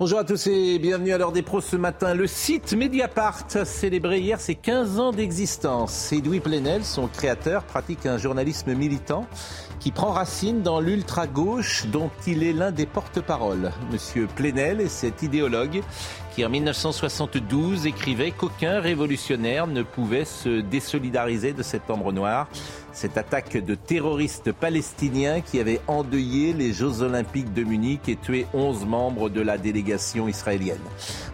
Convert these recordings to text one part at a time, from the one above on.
Bonjour à tous et bienvenue à l'heure des pros ce matin. Le site Mediapart a célébré hier ses 15 ans d'existence. Edoui Plenel, son créateur, pratique un journalisme militant qui prend racine dans l'ultra-gauche dont il est l'un des porte-parole. Monsieur Plenel est cet idéologue qui en 1972 écrivait qu'aucun révolutionnaire ne pouvait se désolidariser de cet ombre noir cette attaque de terroristes palestiniens qui avait endeuillé les Jeux olympiques de Munich et tué 11 membres de la délégation israélienne.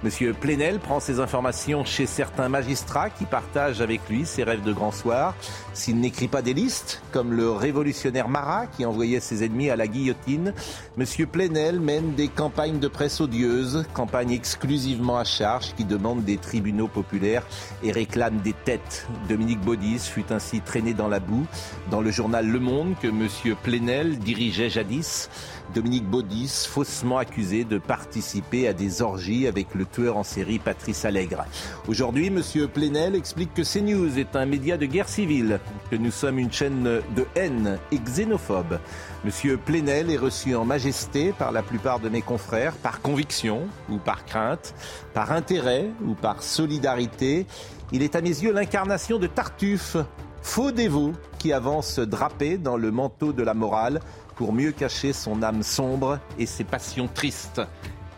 Monsieur Plenel prend ses informations chez certains magistrats qui partagent avec lui ses rêves de grand soir. S'il n'écrit pas des listes, comme le révolutionnaire Marat qui envoyait ses ennemis à la guillotine, Monsieur Plenel mène des campagnes de presse odieuses, campagnes exclusivement à charge qui demandent des tribunaux populaires et réclament des têtes. Dominique Baudis fut ainsi traîné dans la boue dans le journal Le Monde que M. Plenel dirigeait jadis. Dominique Baudis, faussement accusé de participer à des orgies avec le tueur en série Patrice Allègre. Aujourd'hui, M. Plenel explique que CNews est un média de guerre civile, que nous sommes une chaîne de haine et xénophobe. M. Plenel est reçu en majesté par la plupart de mes confrères, par conviction ou par crainte, par intérêt ou par solidarité. Il est à mes yeux l'incarnation de Tartuffe, faux dévot qui avance drapé dans le manteau de la morale pour mieux cacher son âme sombre et ses passions tristes.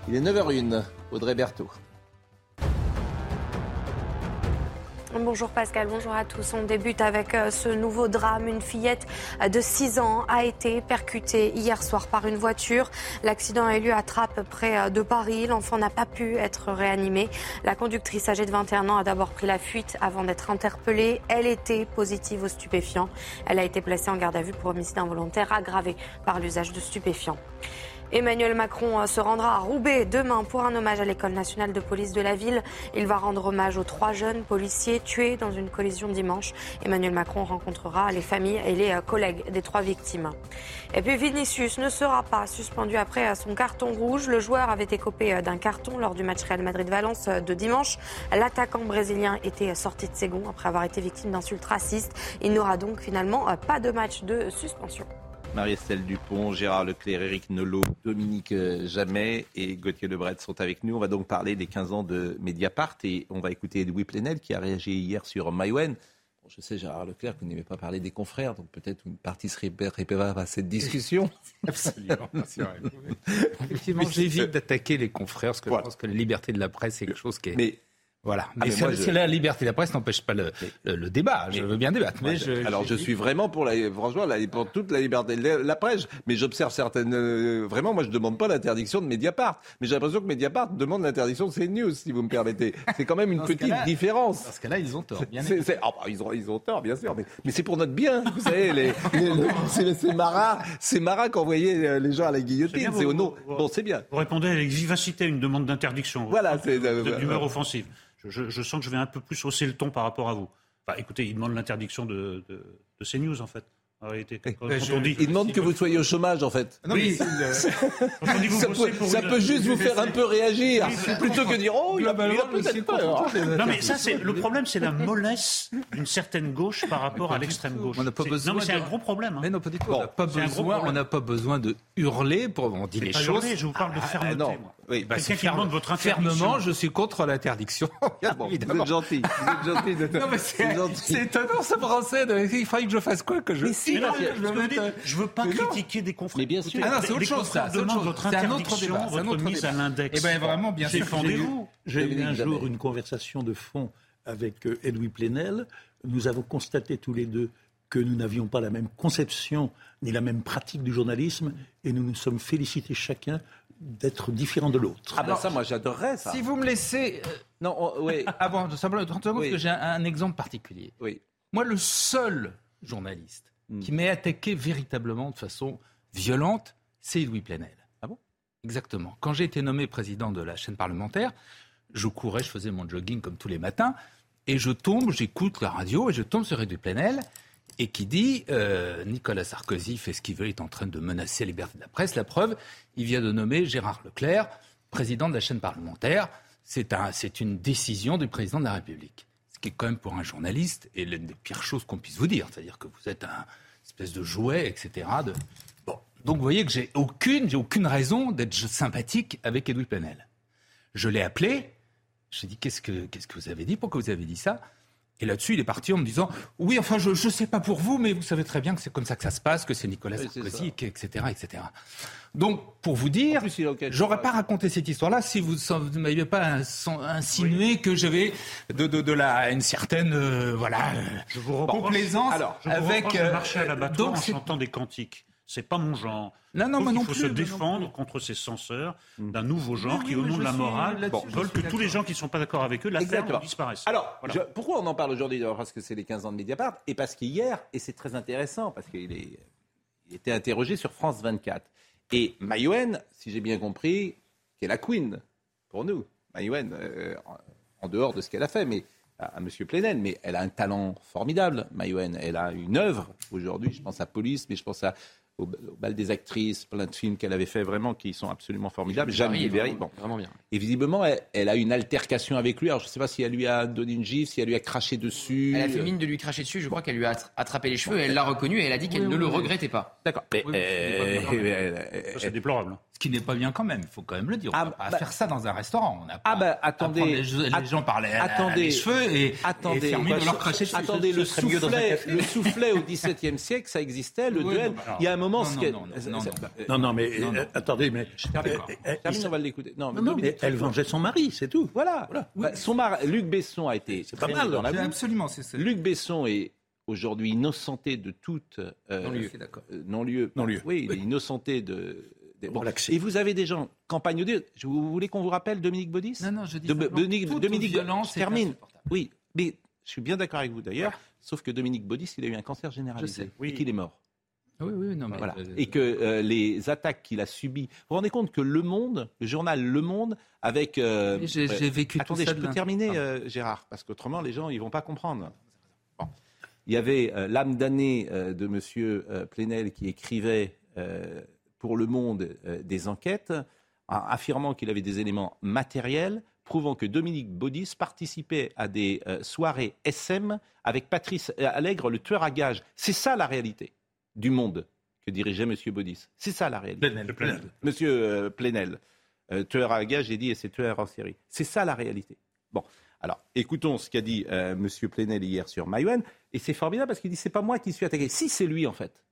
Il est 9h01, Audrey Berthaud. Bonjour Pascal, bonjour à tous. On débute avec euh, ce nouveau drame. Une fillette de 6 ans a été percutée hier soir par une voiture. L'accident a eu lieu à Trappes, près euh, de Paris. L'enfant n'a pas pu être réanimé. La conductrice âgée de 21 ans a d'abord pris la fuite avant d'être interpellée. Elle était positive aux stupéfiants. Elle a été placée en garde à vue pour homicide involontaire aggravé par l'usage de stupéfiants. Emmanuel Macron euh, se rendra à Roubaix demain pour un hommage à l'école nationale de police de la ville. Il va rendre hommage aux trois jeunes policiers tués dans une collision dimanche. Emmanuel Macron rencontrera les familles et les euh, collègues des trois victimes. Et puis Vinicius ne sera pas suspendu après euh, son carton rouge. Le joueur avait écopé d'un carton lors du match Real Madrid-Valence de dimanche. L'attaquant brésilien était sorti de ses gonds après avoir été victime d'insultes racistes. Il n'aura donc finalement pas de match de suspension. Marie-Estelle Dupont, Gérard Leclerc, Éric Nolot, Dominique euh, Jamais et Gauthier Lebret sont avec nous. On va donc parler des 15 ans de Mediapart et on va écouter Edoui Plenel qui a réagi hier sur Maïwen. je sais, Gérard Leclerc, que vous n'aimez pas parler des confrères, donc peut-être une partie serait répétable à cette discussion. Absolument. Effectivement, j'évite d'attaquer les confrères, parce que je pense que la liberté de la presse, c'est quelque chose qui est... Voilà. Ah, mais, c'est la liberté de la presse n'empêche pas le, le, débat. Je veux bien débattre. Mais je, alors je suis vraiment pour la, franchement, pour toute la liberté de la presse. Mais j'observe certaines. Euh, vraiment, moi, je demande pas l'interdiction de Mediapart. Mais j'ai l'impression que Mediapart demande l'interdiction de CNews, si vous me permettez. C'est quand même une petite différence. Parce que là, ils ont tort. Bien ah, bah, ils, ont, ils ont tort, bien sûr. Mais, mais c'est pour notre bien. Vous savez, les, c'est Marat, c'est Marat qui envoyait euh, les gens à la guillotine. C'est au nom. Bon, c'est bien. Vous répondez avec vivacité à une demande d'interdiction. Voilà, c'est euh, d'humeur offensive je, sens que je vais un peu plus hausser le ton par rapport à vous. écoutez, il demande l'interdiction de, de, de CNews, en fait. Il demande que vous soyez au chômage, en fait. oui. ça, peut, juste vous faire un peu réagir, plutôt que dire oh, il a, peut-être peur. Non, mais ça, c'est le problème, c'est la mollesse d'une certaine gauche par rapport à l'extrême gauche. On n'a pas besoin. Non, mais c'est un gros problème. Hein. Mais non, pas du tout. on n'a pas besoin. On n'a pas besoin de hurler pour on dit les choses. je vous parle de ah, fermeté. non. Oui, bah, Quelqu'un qui demande votre interdiction. Fermement, je suis contre l'interdiction. bon, vous êtes gentil. Vous êtes gentil. De... Non, mais c'est étonnant ce français. Il faudrait que je fasse quoi que je je, veux pas critiquer des confrères. Mais bien sûr. Ah c'est autre chose, ça. C'est un autre débat. Votre mise à l'index. Eh ben vraiment, bien sûr. Défendez-vous. J'ai eu un jour une conversation de fond avec euh, Edoui Plenel. Nous avons constaté tous les deux que nous n'avions pas la même conception ni la même pratique du journalisme et nous nous sommes félicités chacun d'être différents de l'autre. Ah ben ça, moi j'adorerais ça. Si vous me laissez... Euh, non, oui. Avant, simplement 30 secondes, parce que j'ai un, un, exemple particulier. Oui. Moi, le seul journaliste Mm. qui m'est attaqué véritablement de façon violente, c'est Louis Plenel. Ah bon? Exactement. Quand j'ai été nommé président de la chaîne parlementaire, je courais, je faisais mon jogging comme tous les matins, et je tombe, j'écoute la radio, et je tombe sur Louis Plenel, et qui dit euh, Nicolas Sarkozy fait ce qu'il veut, il est en train de menacer la liberté de la presse. La preuve, il vient de nommer Gérard Leclerc président de la chaîne parlementaire. C'est un, une décision du président de la République. Ce qui est quand même pour un journaliste et l'une des pires choses qu'on puisse vous dire. C'est-à-dire que vous êtes un espèce de jouet, etc. Bon. Donc vous voyez que j'ai aucune, aucune raison d'être sympathique avec Edoui Plenel. Je l'ai appelé. J'ai dit qu'est-ce que, qu'est-ce que vous avez dit? Pourquoi vous avez dit ça? Et là-dessus, il est parti en me disant Oui, enfin, je ne sais pas pour vous, mais vous savez très bien que c'est comme ça que ça se passe, que c'est Nicolas Sarkozy, etc., etc. Donc, pour vous dire, j'aurais pas raconté cette histoire-là si vous ne m'aviez pas insinué que j'avais de, de, de, la, une certaine euh, voilà, je vous complaisance alors, je vous avec. Euh, marcher à l'abattoir en chantant des cantiques. C'est pas mon genre. Non, non, il faut se défendre contre ces censeurs d'un nouveau genre qui, au nom de la morale, veulent que tous les gens qui ne sont pas d'accord avec eux la disparaissent. Alors, pourquoi on en parle aujourd'hui Parce que c'est les 15 ans de Mediapart et parce qu'hier, et c'est très intéressant, parce qu'il est, il était interrogé sur France 24. Et Mayouen, si j'ai bien compris, qui est la queen pour nous. Mayouen, euh, en dehors de ce qu'elle a fait, mais à, M. Plenel, mais elle a un talent formidable, Mayouen. Elle a une œuvre aujourd'hui, je pense à Police, mais je pense à au, bal des actrices, plein de films qu'elle avait fait vraiment qui sont absolument formidables. Jeanne Riveri, bon. Vraiment bien. Et visiblement, elle, a une altercation avec lui. Alors, je ne sais pas si elle lui a donné une gifle, si elle lui a craché dessus. Elle a fait mine de lui cracher dessus. Je crois qu'elle lui a attrapé les cheveux et elle l'a reconnu et elle a dit qu'elle ne le regrettait pas. D'accord. c'est déplorable. Ce qui n'est pas bien quand même, il faut quand même le dire. On ah, va bah, faire ça dans un restaurant. On a ah bah attendez, les, gens parlaient attendez, les cheveux et, attendez, et de leur cracher dessus. Attendez, le soufflet, le soufflet au XVIIe siècle, ça existait. Le duel, il y a un moment. Non, non, mais attendez, mais on va l'écouter. Non, mais elle vengeait son mari, c'est tout. Voilà. Bah, son mari, Luc Besson a été. C'est pas mal dans la Absolument, Luc Besson est aujourd'hui innocenté de toute non-lieu. Non-lieu. Oui, il est innocenté de et vous avez des gens, campagne vous voulez qu'on vous rappelle Dominique Baudis Non, non, je dis de, Dominique, Dominique violence termine. Oui, mais je suis bien d'accord avec vous d'ailleurs, sauf que Dominique Baudis, il a eu un cancer généralisé et qu'il est mort. Oui, oui, non, mais voilà. Euh, et que euh, les attaques qu'il a subies. Vous vous rendez compte que Le Monde, le journal Le Monde, avec. Euh, j'ai vécu Attendez, tout ça je peux terminer, ah. Gérard, parce qu'autrement, les gens, ils vont pas comprendre. Il y avait l'âme damnée de M. Plenel qui écrivait pour Le Monde euh, des enquêtes, affirmant qu'il avait des éléments matériels prouvant que Dominique Baudis participait à des euh, soirées SM avec Patrice Allègre, le tueur à gages. C'est ça la réalité du monde que dirigeait M. Baudis. C'est ça la réalité. Plenel, Monsieur euh, Plenel, tueur à gages, j'ai dit, et c'est tueur en série. C'est ça la réalité. Bon, alors écoutons ce qu'a dit M. Plenel hier sur Mayouen, et c'est formidable parce qu'il dit c'est pas moi qui suis attaqué. Si c'est lui en fait.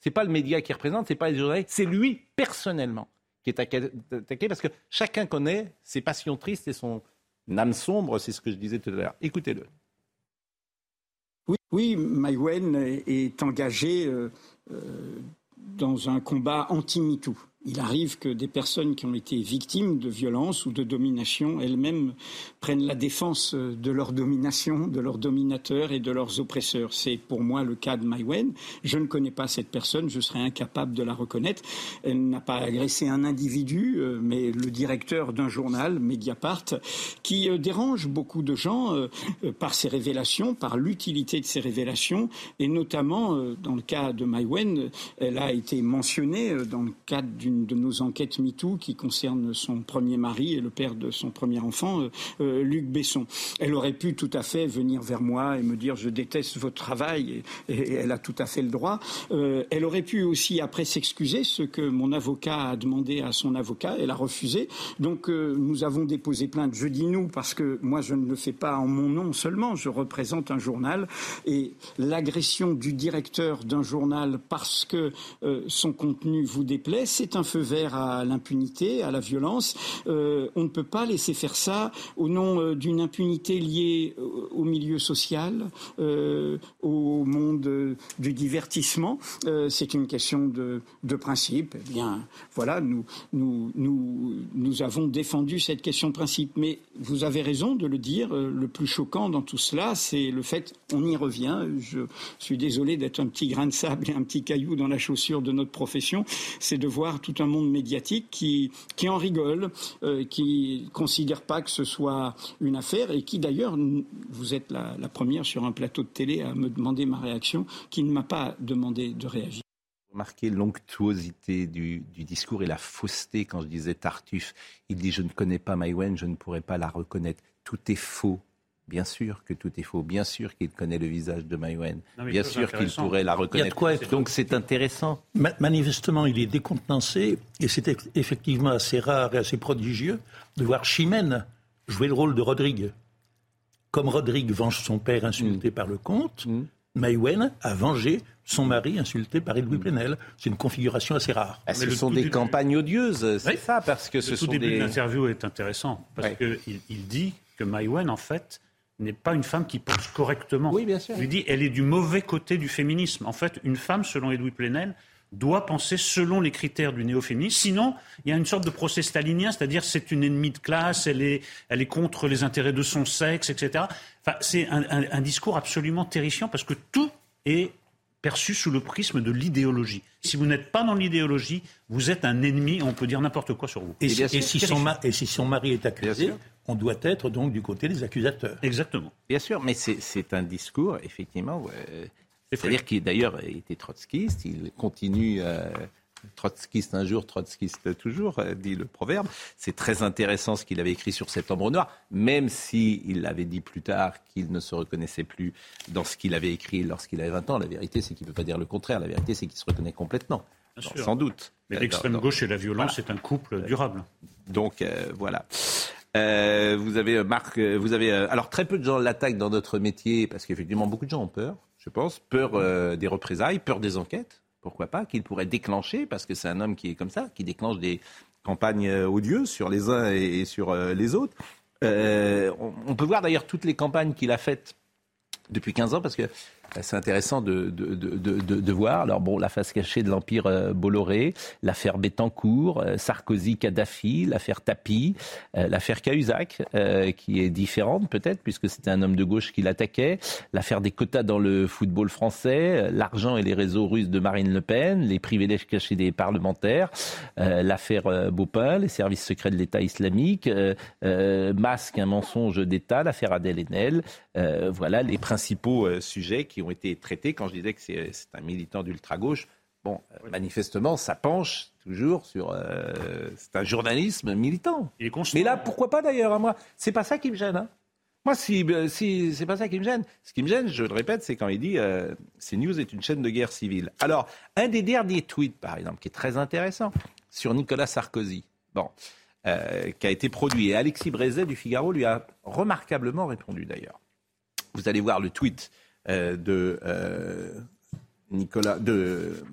C'est pas le média qui représente, c'est pas les journalistes, c'est lui personnellement qui est attaqué parce que chacun connaît ses passions tristes et son âme sombre, c'est ce que je disais tout à l'heure. Écoutez-le. Oui, oui est engagé euh, euh, dans un combat anti-MeToo. Il arrive que des personnes qui ont été victimes de violence ou de domination elles-mêmes prennent la défense de leur domination, de leurs dominateurs et de leurs oppresseurs. C'est pour moi le cas de Maïwen. Je ne connais pas cette personne, je serais incapable de la reconnaître. Elle n'a pas agressé un individu, euh, mais le directeur d'un journal, Mediapart, qui euh, dérange beaucoup de gens euh, par ses révélations, par l'utilité de ses révélations, et notamment dans le cas de Maïwen, elle a été mentionnée dans le cadre d'une de nos enquêtes MeToo qui concerne son premier mari et le père de son premier enfant, euh, euh, Luc Besson. Elle aurait pu tout à fait venir vers moi et me dire je déteste votre travail et, elle a tout à fait le droit. Euh, elle aurait pu aussi après s'excuser, ce que mon avocat a demandé à son avocat, elle a refusé. Donc nous avons déposé plainte. Je dis nous parce que moi je ne le fais pas en mon nom seulement, je représente un journal et l'agression du directeur d'un journal parce que son contenu vous déplaît, c'est un feu vert à l'impunité, à la violence. on ne peut pas laisser faire ça au nom d'une impunité liée au milieu social, au monde du divertissement. C'est une question de, de principe. Eh bien, voilà, nous, nous, nous, nous avons défendu cette question de principe. Mais vous avez raison de le dire, le plus choquant dans tout cela, c'est le fait, on y revient, je suis désolé d'être un petit grain de sable et un petit caillou dans la chaussure de notre profession, c'est de voir tout un monde médiatique qui, qui en rigole, euh, qui considère pas que ce soit une affaire et qui d'ailleurs, vous êtes la, première sur un plateau de télé à me demander ma réaction, qui ne m'a pas demandé de réagir remarqué l'onctuosité du, du, discours et la fausseté quand je disais Tartuffe. Il dit Je ne connais pas Maïwen, je ne pourrais pas la reconnaître. Tout est faux. Bien sûr que tout est faux. Bien sûr qu'il connaît le visage de Maïwen. Bien sûr qu'il pourrait la reconnaître. Quoi Donc c'est intéressant. manifestement, il est décontenancé et c'est effectivement assez rare et assez prodigieux de voir Chimène jouer le rôle de Rodrigue. Comme Rodrigue venge son père insulté mm. par le comte, mm. Maïwen a vengé son mari insulté par Edouard mm. Plenel. C'est une configuration assez rare. Ah, ce sont des campagnes odieuses, c'est ça, parce que le ce tout sont début des... de l'interview est intéressant, parce qu'il il dit que Maïwen, en fait, n'est pas une femme qui pense correctement. Oui, bien sûr. Il dit elle est du mauvais côté du féminisme. En fait, une femme, selon Edoui Plenel, doit penser selon les critères du néo-féminisme. Sinon, il y a une sorte de procès stalinien, c'est-à-dire c'est une ennemie de classe, elle est, elle est contre les intérêts de son sexe, etc. Enfin, c'est un, un discours absolument terrifiant parce que tout est perçu sous le prisme de l'idéologie. Si vous n'êtes pas dans l'idéologie, vous êtes un ennemi, on peut dire n'importe quoi sur vous. Et, si, son mari est accusé, on doit être donc du côté des accusateurs. Exactement. Bien sûr, mais c'est un discours, effectivement, c'est-à-dire qu'il d'ailleurs était trotskiste, il continue... Euh, trotskiste un jour, trotskiste toujours, euh, dit le proverbe. C'est très intéressant ce qu'il avait écrit sur cet ombre noir, même s'il avait dit plus tard qu'il ne se reconnaissait plus dans ce qu'il avait écrit lorsqu'il avait 20 ans. La vérité, c'est qu'il ne peut pas dire le contraire. La vérité, c'est qu'il se reconnaît complètement. sans doute. Mais l'extrême gauche et la violence, c'est un couple durable. Donc euh, voilà. Euh, vous avez Marc, vous avez alors très peu de gens l'attaquent dans notre métier parce qu'effectivement beaucoup de gens ont peur, je pense, peur des représailles, peur des enquêtes pourquoi pas, qu'il pourrait déclencher, parce que c'est un homme qui est comme ça, qui déclenche des campagnes euh, odieuses sur les uns et sur euh, les autres. Euh, on peut voir d'ailleurs toutes les campagnes qu'il a faites depuis 15 ans, parce que c'est intéressant de, de, de, de, voir. Alors bon, la face cachée de l'empire euh, Bolloré, l'affaire Bettencourt, euh, Sarkozy-Kadhafi, l'affaire Tapi, euh, l'affaire Cahuzac, qui est différente peut-être puisque c'était un homme de gauche qui l'attaquait, l'affaire des quotas dans le football français, l'argent et les réseaux russes de Marine Le Pen, les privilèges cachés des parlementaires, l'affaire Baupin, les services secrets de l'État islamique, masque, un mensonge d'État, l'affaire Adèle Haenel, voilà les principaux sujets qui ont été traités. Quand je disais que c'est un militant d'ultra-gauche, bon, euh, manifestement, ça penche toujours sur. Euh, c'est un journalisme militant. Mais là, pourquoi pas d'ailleurs hein, Moi, c'est pas ça qui me gêne. Hein. Moi, si, euh, si c'est pas ça qui me gêne. Ce qui me gêne, je le répète, c'est quand il dit euh, CNews est une chaîne de guerre civile. Alors, un des derniers tweets, par exemple, qui est très intéressant, sur Nicolas Sarkozy, bon, qui a été produit, et Alexis Brézet du Figaro lui a remarquablement répondu d'ailleurs. Vous allez voir le tweet euh, de euh, Nicolas de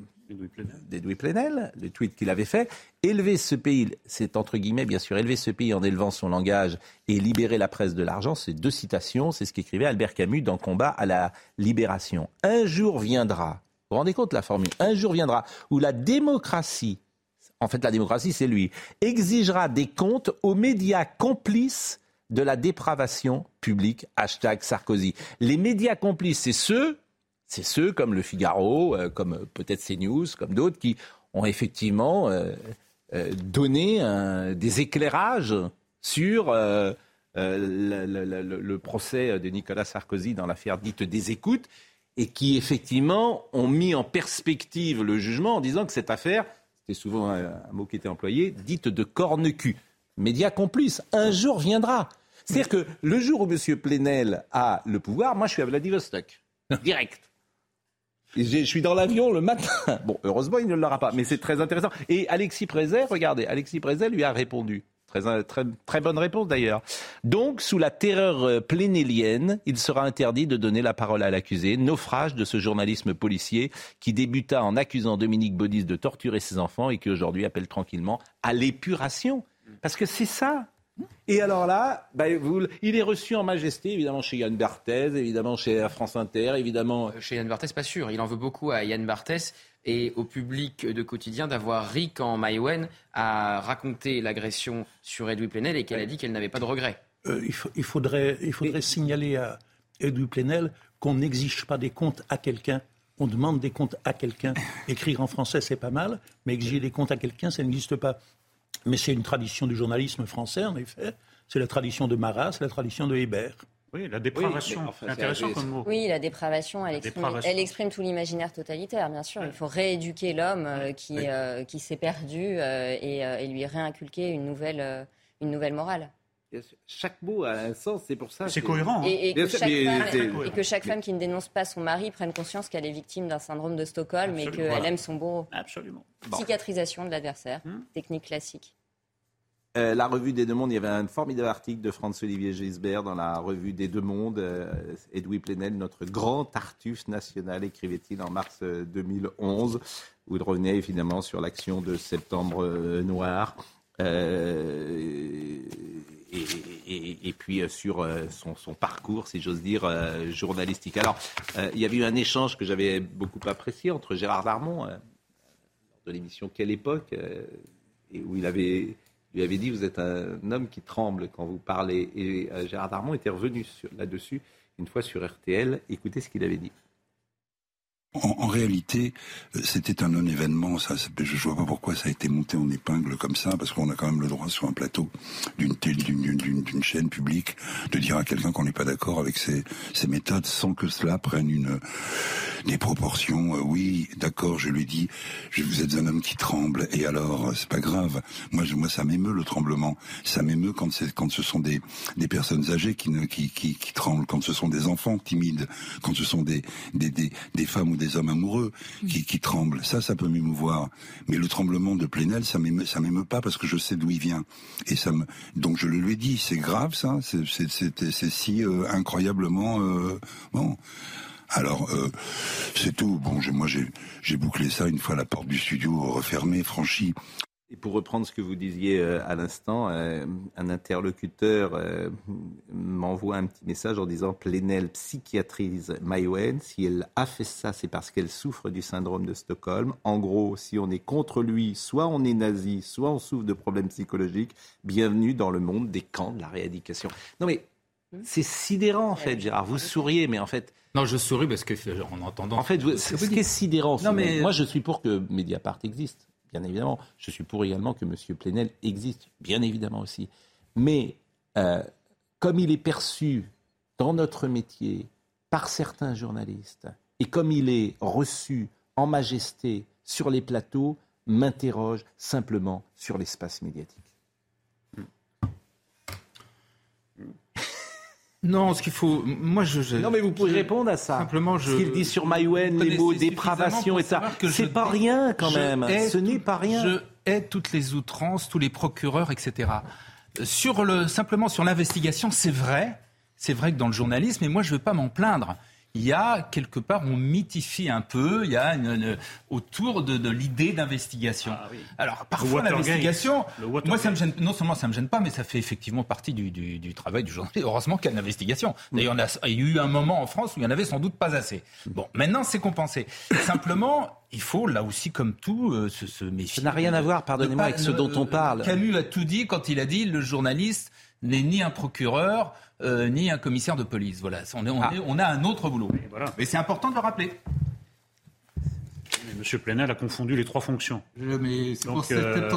d'Edoui Plenel, le tweet qu'il avait fait, élever ce pays, c'est entre guillemets bien sûr, élever ce pays en élevant son langage et libérer la presse de l'argent, c'est deux citations, c'est ce qu'écrivait Albert Camus dans Combat à la libération. Un jour viendra, vous vous rendez compte la formule, un jour viendra où la démocratie, en fait la démocratie c'est lui, exigera des comptes aux médias complices de la dépravation publique, hashtag Sarkozy. Les médias complices, c'est ceux, c'est ceux comme le Figaro, euh, comme peut-être CNews, comme d'autres, qui ont effectivement euh, euh, donné des éclairages sur le, le, procès de Nicolas Sarkozy dans l'affaire dite des écoutes, et qui effectivement ont mis en perspective le jugement en disant que cette affaire, c'était souvent un, un mot qui était employé, dite de corne-cul. Médias complices, un jour viendra. C'est-à-dire que le jour où M. Plenel a le pouvoir, moi je suis à Vladivostok, direct. je suis dans l'avion le matin. Bon, heureusement, il ne l'aura pas, mais c'est très intéressant. Et Alexis Prézet, regardez, Alexis Prézet lui a répondu Très, très, très bonne réponse d'ailleurs. Donc, sous la terreur euh, plénélienne, il sera interdit de donner la parole à l'accusé. Naufrage de ce journalisme policier qui débuta en accusant Dominique Baudis de torturer ses enfants et qui aujourd'hui appelle tranquillement à l'épuration. Parce que c'est ça. Et alors là, bah, vous, il est reçu en majesté, évidemment, chez Yann Barthès, évidemment chez la France Inter, évidemment. Euh, Chez Yann Barthès, pas sûr. Il en veut beaucoup à Yann Barthès et au public de quotidien d'avoir ri quand Maïwen a raconté l'agression sur Edoui Plenel et qu'elle a dit qu'elle n'avait pas de regrets. Euh, il, faut- il faudrait, il faudrait signaler à Edoui Plenel qu'on n'exige pas des comptes à quelqu'un. On demande des comptes à quelqu'un. Écrire en français, c'est pas mal, mais exiger des comptes à quelqu'un, ça n'existe pas. Mais c'est une tradition du journalisme français, en effet. C'est la tradition de Marat, c'est la tradition de Hébert. Oui, la dépravation. Oui, enfin, intéressant comme mot. Oui, la dépravation, elle La exprime, dépravation. elle exprime tout l'imaginaire totalitaire, bien sûr. Il faut rééduquer l'homme euh, qui, euh, qui s'est perdu euh, et, euh, et lui réinculquer une nouvelle, euh, une nouvelle morale. Chaque mot a un sens, c'est pour ça. C'est cohérent. hein. Et, que sûr, chaque mais femme, c'est- et que chaque femme qui ne dénonce pas son mari prenne conscience qu'elle est victime d'un syndrome de Stockholm et qu'elle Voilà. aime son bourreau. Absolument. Cicatrisation de l'adversaire, Hmm. technique classique. Euh, la revue des Deux Mondes, il y avait un formidable article de Franz-Olivier Gisbert dans la revue des Deux Mondes. Euh, Edoui Plenel, notre grand Tartuffe national, écrivait-il en mars euh, 2011, où il revenait évidemment sur l'action de Septembre euh, Noir. Euh, et, puis euh, sur euh, son, parcours, si j'ose dire, euh, journalistique. Alors, il y avait eu un échange que j'avais beaucoup apprécié entre Gérard Darmon, de l'émission Quelle époque, et où il avait lui avait dit vous êtes un homme qui tremble quand vous parlez. Et Gérard Darmon était revenu là-dessus une fois sur RTL. Écoutez ce qu'il avait dit. En, en réalité, euh, c'était un non-événement. Ça, je, je vois pas pourquoi ça a été monté en épingle comme ça, parce qu'on a quand même le droit sur un plateau d'une chaîne publique de dire à quelqu'un qu'on n'est pas d'accord avec ses, ses méthodes, sans que cela prenne une des proportions. Euh, oui, d'accord, je lui dis, je, vous êtes un homme qui tremble, et alors euh, c'est pas grave. Moi, je, moi, ça m'émeut le tremblement. Ça m'émeut quand quand ce sont des des personnes âgées qui ne qui qui tremblent, quand ce sont des enfants timides, quand ce sont des des des, des femmes ou des hommes amoureux qui tremblent. Ça, ça peut m'émouvoir. Mais le tremblement de Plenel, ça m'émeut ça m'émeut pas parce que je sais d'où il vient. Et ça me donc je le lui ai dit, c'est grave ça, c'est c'est si euh, incroyablement euh, bon. Alors, euh, c'est tout. Bon, moi, j'ai j'ai bouclé ça une fois la porte du studio refermée, franchie. Et pour reprendre ce que vous disiez euh, à l'instant, euh, un interlocuteur euh, m'envoie un petit message en disant Plenel psychiatrise Maïwen. Si elle a fait ça, c'est parce qu'elle souffre du syndrome de Stockholm. En gros, si on est contre lui, soit on est nazi, soit on souffre de problèmes psychologiques. Bienvenue dans le monde des camps de la rééducation. Non mais c'est sidérant en fait, Gérard. Vous souriez, mais en fait, Non, je souris parce que en entendant. en fait, ce qui est sidérant, Non, mais- moi je suis pour que Mediapart existe, bien évidemment. Je suis pour également que M. Plenel existe, bien évidemment aussi. Mais euh, comme il est perçu dans notre métier par certains journalistes et comme il est reçu en majesté sur les plateaux, m'interroge simplement sur l'espace médiatique. Non, ce qu'il faut. Moi, je. je- Non, mais vous pouvez je- répondre à ça. Simplement, je. Ce qu'il dit sur Maïwen, Vous les mots dépravation et ça, c'est pas rien quand même. Ce n'est pas rien. Je hais toutes les outrances, tous les procureurs, etc. Sur le, simplement sur l'investigation, c'est vrai. C'est vrai que dans le journalisme, et moi, je ne veux pas m'en plaindre. Il y a quelque part, on mythifie un peu, il y a une, une- autour de, de l'idée d'investigation. Ah oui. Alors parfois l'investigation, moi ça me gêne, non seulement ça me gêne pas, mais ça fait effectivement partie du, du- du travail du journaliste. Heureusement qu'il y a une investigation. D'ailleurs, il y a eu un moment en France où il y en avait sans doute pas assez. Bon, maintenant c'est compensé. Simplement, il faut là aussi, comme tout, euh, se, se méfier. Ça n'a rien à voir, Ne pardonnez-moi, avec ce dont on parle. Camus a tout dit quand il a dit le journaliste n'est ni un procureur euh, ni un commissaire de police. Voilà, on, est- on, Ah. est- on a un autre boulot. Voilà. Mais c'est important de le rappeler. Mais Monsieur Plenel a confondu les trois fonctions. mais c'est Donc, euh,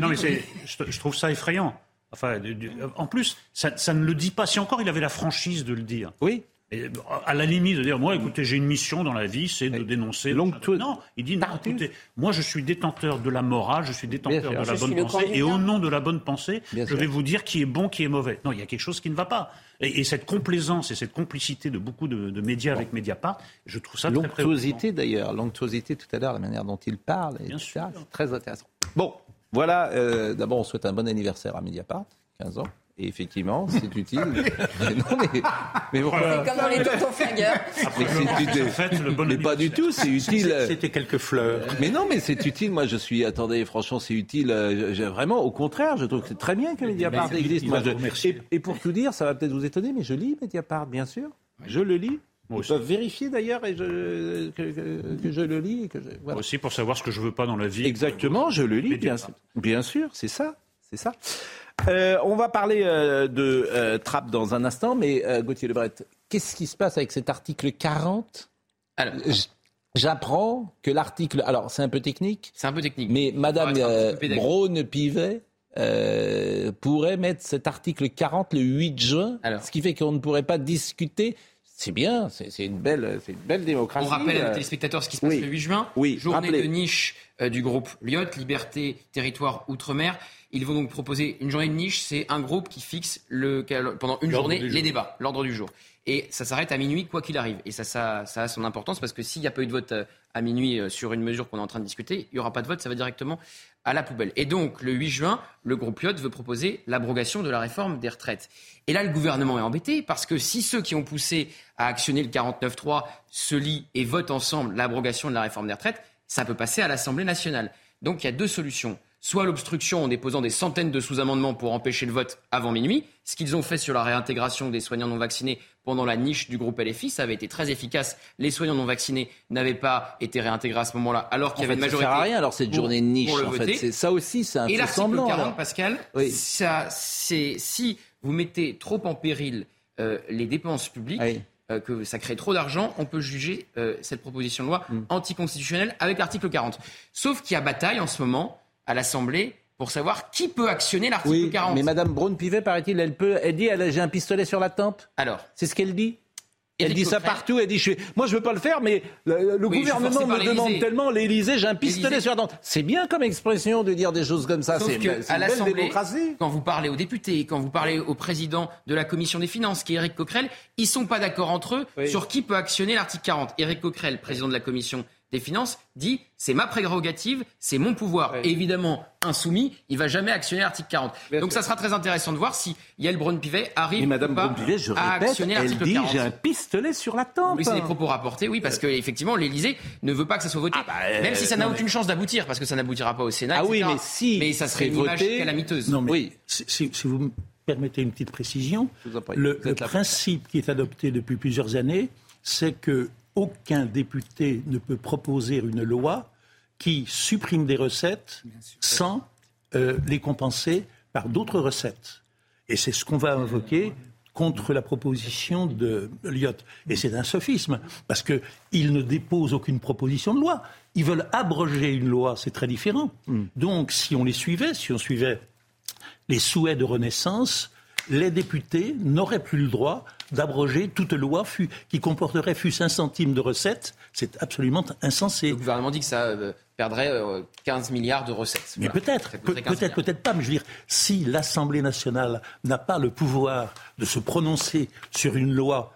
non, mais c'est- je, je trouve ça effrayant. Enfin, du- du- en plus, ça, ça ne le dit pas. Si encore il avait la franchise de le dire. Oui. Et, à la limite de dire, moi, écoutez, j'ai une mission dans la vie, c'est de dénoncer. Longue- Non, il dit, non, écoutez, moi, je suis détenteur de la morale, je suis détenteur de la bonne pensée, et au nom de la bonne pensée, Bien je sûr. vais vous dire qui est bon, qui est mauvais. Non, il y a quelque chose qui ne va pas. Et, et cette complaisance et cette complicité de beaucoup de, de médias avec Mediapart, je trouve ça très. L'onctuosité d'ailleurs, l'onctuosité tout à l'heure, la manière dont il parle, Bien etc. sûr. C'est très intéressant. Bon, Voilà, euh, d'abord, on souhaite un bon anniversaire à Mediapart, 15 ans. Et effectivement, c'est utile. mais non, mais, mais pourquoi C'est comme dans les tontons flingueurs. Mais c'est utile. Faites le bon Mais pas du tout, c'est utile. C'était quelques fleurs. Mais non, mais c'est utile. Moi, je suis. Attendez, franchement, c'est utile. euh, je- vraiment, au contraire, je trouve que c'est très bien que Mediapart existe. Moi, je- et, et pour tout dire, ça va peut-être vous étonner, mais je lis Mediapart, bien sûr. Je le lis. Moi Ils peuvent vérifier d'ailleurs et je, que, que- que je le lis. Et que je, voilà. Aussi pour savoir ce que je veux pas dans la vie. Exactement, je le lis, bien sûr. Bien sûr, c'est ça. C'est ça. Euh, on va parler euh, de euh, Trappe dans un instant, mais euh, Gauthier Lebret, qu'est-ce qui se passe avec cet article 40 Alors, J- J'apprends que l'article. Alors, c'est un peu technique, c'est un peu technique. mais Madame. Braun-Pivet pourrait mettre cet article 40 le 8 juin, Alors. ce qui fait qu'on ne pourrait pas discuter. C'est bien, c'est une belle, c'est une belle démocratie. On rappelle à nos téléspectateurs ce qui se passe oui. le 8 juin. Oui, Journée rappelez. de niche euh, du groupe Lyot, Liberté, Territoire, Outre-mer. Ils vont donc proposer une journée de niche. C'est un groupe qui fixe le, pendant une journée les débats, l'ordre du jour. Et ça s'arrête à minuit, quoi qu'il arrive. Et ça, ça, ça a son importance parce que s'il n'y a pas eu de vote euh, à minuit euh, sur une mesure qu'on est en train de discuter, il n'y aura pas de vote, ça va directement à la poubelle. Et donc, le 8 juin, le groupe Lyot veut proposer l'abrogation de la réforme des retraites. Et là, le gouvernement est embêté parce que si ceux qui ont poussé à actionner le 49.3 se lient et votent ensemble l'abrogation de la réforme des retraites, ça peut passer à l'Assemblée nationale. Donc, il y a deux solutions. Soit l'obstruction en déposant des centaines de sous-amendements pour empêcher le vote avant minuit, ce qu'ils ont fait sur la réintégration des soignants non vaccinés pendant la niche du groupe LFI, ça avait été très efficace. Les soignants non vaccinés n'avaient pas été réintégrés à ce moment-là, alors qu'il y avait fait, une ça majorité. sert à rien alors cette pour- journée de niche. en fait, c'est ça aussi, c'est un Et l'article semblant. 40, alors. Pascal, Oui. ça, c'est si vous mettez trop en péril euh, les dépenses publiques, Oui. euh, que ça crée trop d'argent, on peut juger euh, cette proposition de loi Mm. anticonstitutionnelle avec l'article 40. Sauf qu'il y a bataille en ce moment à l'Assemblée pour savoir qui peut actionner l'article Oui, 40. mais Madame Braun-Pivet, paraît-il, elle peut. Elle dit, elle j'ai un pistolet sur la tempe. Alors, C'est ce qu'elle dit. Elle dit ça partout. Elle dit, je suis- moi, je veux pas le faire, mais le, Oui, gouvernement me demande tellement. L'Élysée, j'ai un pistolet sur la tempe. C'est bien comme expression de dire des choses comme ça. C'est c'est à une belle démocratie. quand vous parlez aux députés, quand vous parlez au président de la commission des finances, qui est Éric Coquerel, ils sont pas d'accord entre eux Oui. sur qui peut actionner l'article 40. Éric Coquerel, président de la commission des finances, dit c'est ma prérogative, c'est mon pouvoir. Oui. Et évidemment, insoumis, il va jamais actionner l'article 40. Bien Donc sûr. ça sera très intéressant de voir si Yael Braun-Pivet arrive Et Madame ou pas Braun-Pivet, je à répète, actionner elle l'article dit, 40. j'ai un pistolet sur la tempe. Oui, c'est des propos rapportés, oui, parce que effectivement, l'Élysée ne veut pas que ça soit voté, Ah bah, euh, même si ça n'a mais- aucune chance d'aboutir, parce que ça n'aboutira pas au Sénat. Ah oui, mais si mais ça serait une serait image voté- calamiteuse. Non, mais Oui. si, si- si vous me permettez une petite précision, le, principe qui est adopté depuis plusieurs années, c'est que aucun député ne peut proposer une loi qui supprime des recettes sans euh, les compenser par d'autres recettes. Et c'est ce qu'on va invoquer contre la proposition de Lyot. Et c'est un sophisme, parce qu'ils ne déposent aucune proposition de loi. Ils veulent abroger une loi, c'est très différent. Donc, si on les suivait, si on suivait les souhaits de renaissance, les députés n'auraient plus le droit d'abroger toute loi qui comporterait fût un centime de recettes. C'est absolument insensé. Le gouvernement dit que ça euh, perdrait euh, 15 milliards de recettes. Mais Voilà. peut-être, Ça peut- coûterait 15 peut-être, peut-être pas. Mais je veux dire, si l'Assemblée nationale n'a pas le pouvoir de se prononcer sur une loi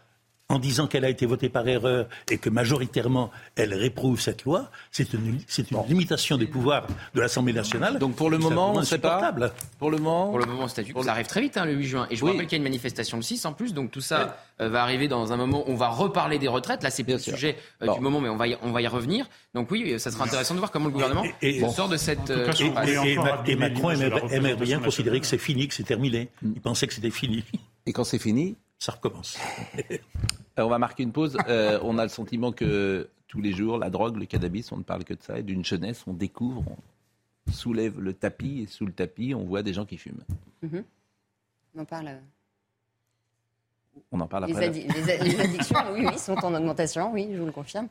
en disant qu'elle a été votée par erreur et que majoritairement elle réprouve cette loi, c'est une, c'est une limitation des pouvoirs de l'Assemblée nationale. Donc pour le moment, on absolument ne sait pas. insupportable. Pour le moment. Pour le moment, statut. Pour le- Ça arrive très vite, hein, le 8 juin. Et je vous rappelle qu'il y a une manifestation le 6 en plus. Donc tout ça euh, va arriver dans un moment où on va reparler des retraites. Là, c'est pas Bien le sûr. sujet euh, Bon. du moment, mais on va, y, on va y revenir. Donc oui, ça sera intéressant de voir comment le gouvernement Et- et- sort de cette euh, cas, si Et, Macron aimerait bien considérer que c'est fini, que c'est terminé. Il pensait que c'était fini. Et quand c'est fini, Ça recommence. on va marquer une pause. Euh, on a le sentiment que tous les jours, la drogue, le cannabis, on ne parle que de ça. Et d'une jeunesse, on découvre, on soulève le tapis. Et sous le tapis, on voit des gens qui fument. On en parle. euh, On en parle Les, après. la- addi- les a- les addictions, oui, oui, sont en augmentation, oui, je vous le confirme.